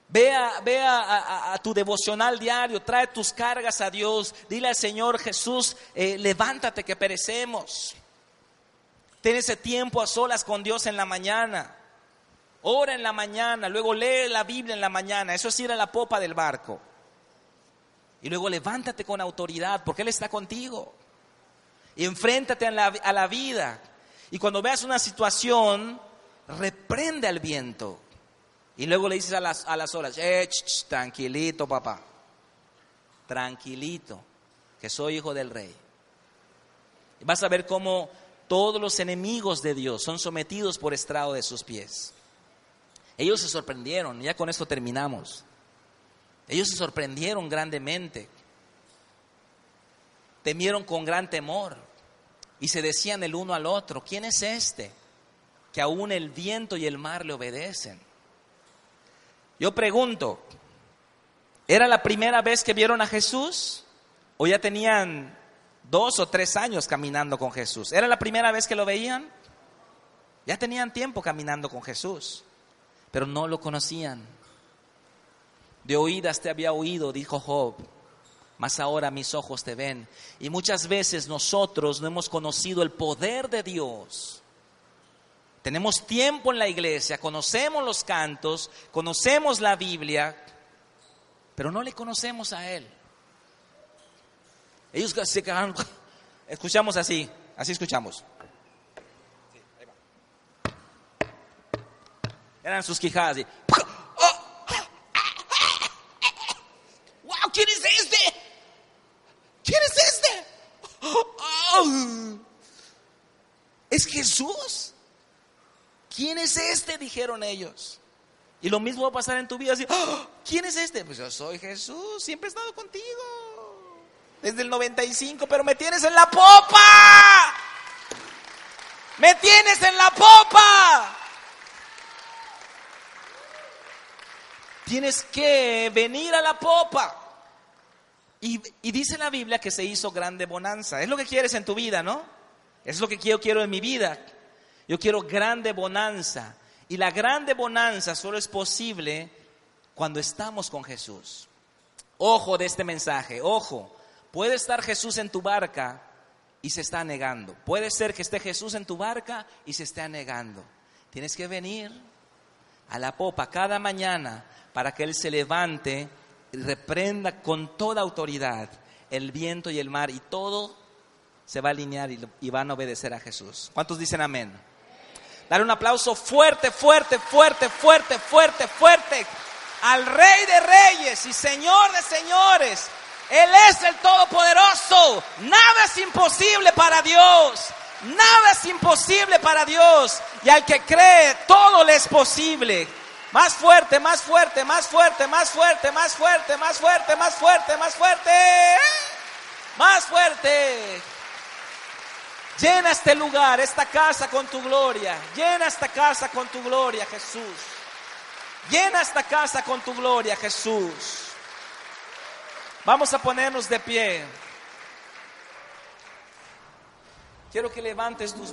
Speaker 1: Ve, a, tu devocional diario, trae tus cargas a Dios, dile al Señor Jesús, eh, levántate que perecemos. Ten ese tiempo a solas con Dios en la mañana. Ora en la mañana, luego lee la Biblia en la mañana. Eso es ir a la popa del barco. Y luego levántate con autoridad, porque Él está contigo. Y enfréntate a la, vida. Y cuando veas una situación, reprende al viento. Y luego le dices a las, a las olas, eh, tranquilito papá, tranquilito, que soy hijo del rey. Y vas a ver cómo todos los enemigos de Dios son sometidos por estrado de sus pies. Ellos se sorprendieron, ya con esto terminamos. Ellos se sorprendieron grandemente. Temieron con gran temor y se decían el uno al otro, ¿quién es este? Que aún el viento y el mar le obedecen. Yo pregunto, ¿era la primera vez que vieron a Jesús? ¿O ya tenían dos o tres años caminando con Jesús? ¿Era la primera vez que lo veían? Ya tenían tiempo caminando con Jesús, pero no lo conocían. De oídas te había oído, dijo Job, mas ahora mis ojos te ven. Y muchas veces nosotros no hemos conocido el poder de Dios. Tenemos tiempo en la iglesia, conocemos los cantos, conocemos la Biblia, pero no le conocemos a Él. Ellos se quedaron, escuchamos así, así escuchamos. Eran sus quijadas y ¿quién es este? ¿Quién es este? Oh, es Jesús. ¿Quién es este? Dijeron ellos. Y lo mismo va a pasar en tu vida. Así, oh, ¿Quién es este? Pues yo soy Jesús, siempre he estado contigo. Desde el 95, pero me tienes en la popa. Me tienes en la popa. Tienes que venir a la popa. Y, dice la Biblia que se hizo grande bonanza. Es lo que quieres en tu vida, ¿no? Es lo que yo quiero en mi vida. Yo quiero grande bonanza. Y la grande bonanza solo es posible cuando estamos con Jesús. Ojo de este mensaje, ojo. Puede estar Jesús en tu barca y se está negando. Puede ser que esté Jesús en tu barca y se esté negando. Tienes que venir a la popa cada mañana para que Él se levante reprenda con toda autoridad el viento y el mar y todo se va a alinear y, van a obedecer a Jesús. ¿Cuántos dicen amén? Dar un aplauso fuerte, fuerte, fuerte, fuerte, fuerte, fuerte al Rey de Reyes y Señor de Señores. Él es el Todopoderoso. Nada es imposible para Dios. Nada es imposible para Dios. Y al que cree, todo le es posible. Más fuerte, más fuerte, más fuerte, más fuerte, más fuerte, más fuerte, más fuerte, más fuerte. Más fuerte. Llena este lugar, esta casa con tu gloria. Llena esta casa con tu gloria, Jesús. Llena esta casa con tu gloria, Jesús. Vamos a ponernos de pie. Quiero que levantes tus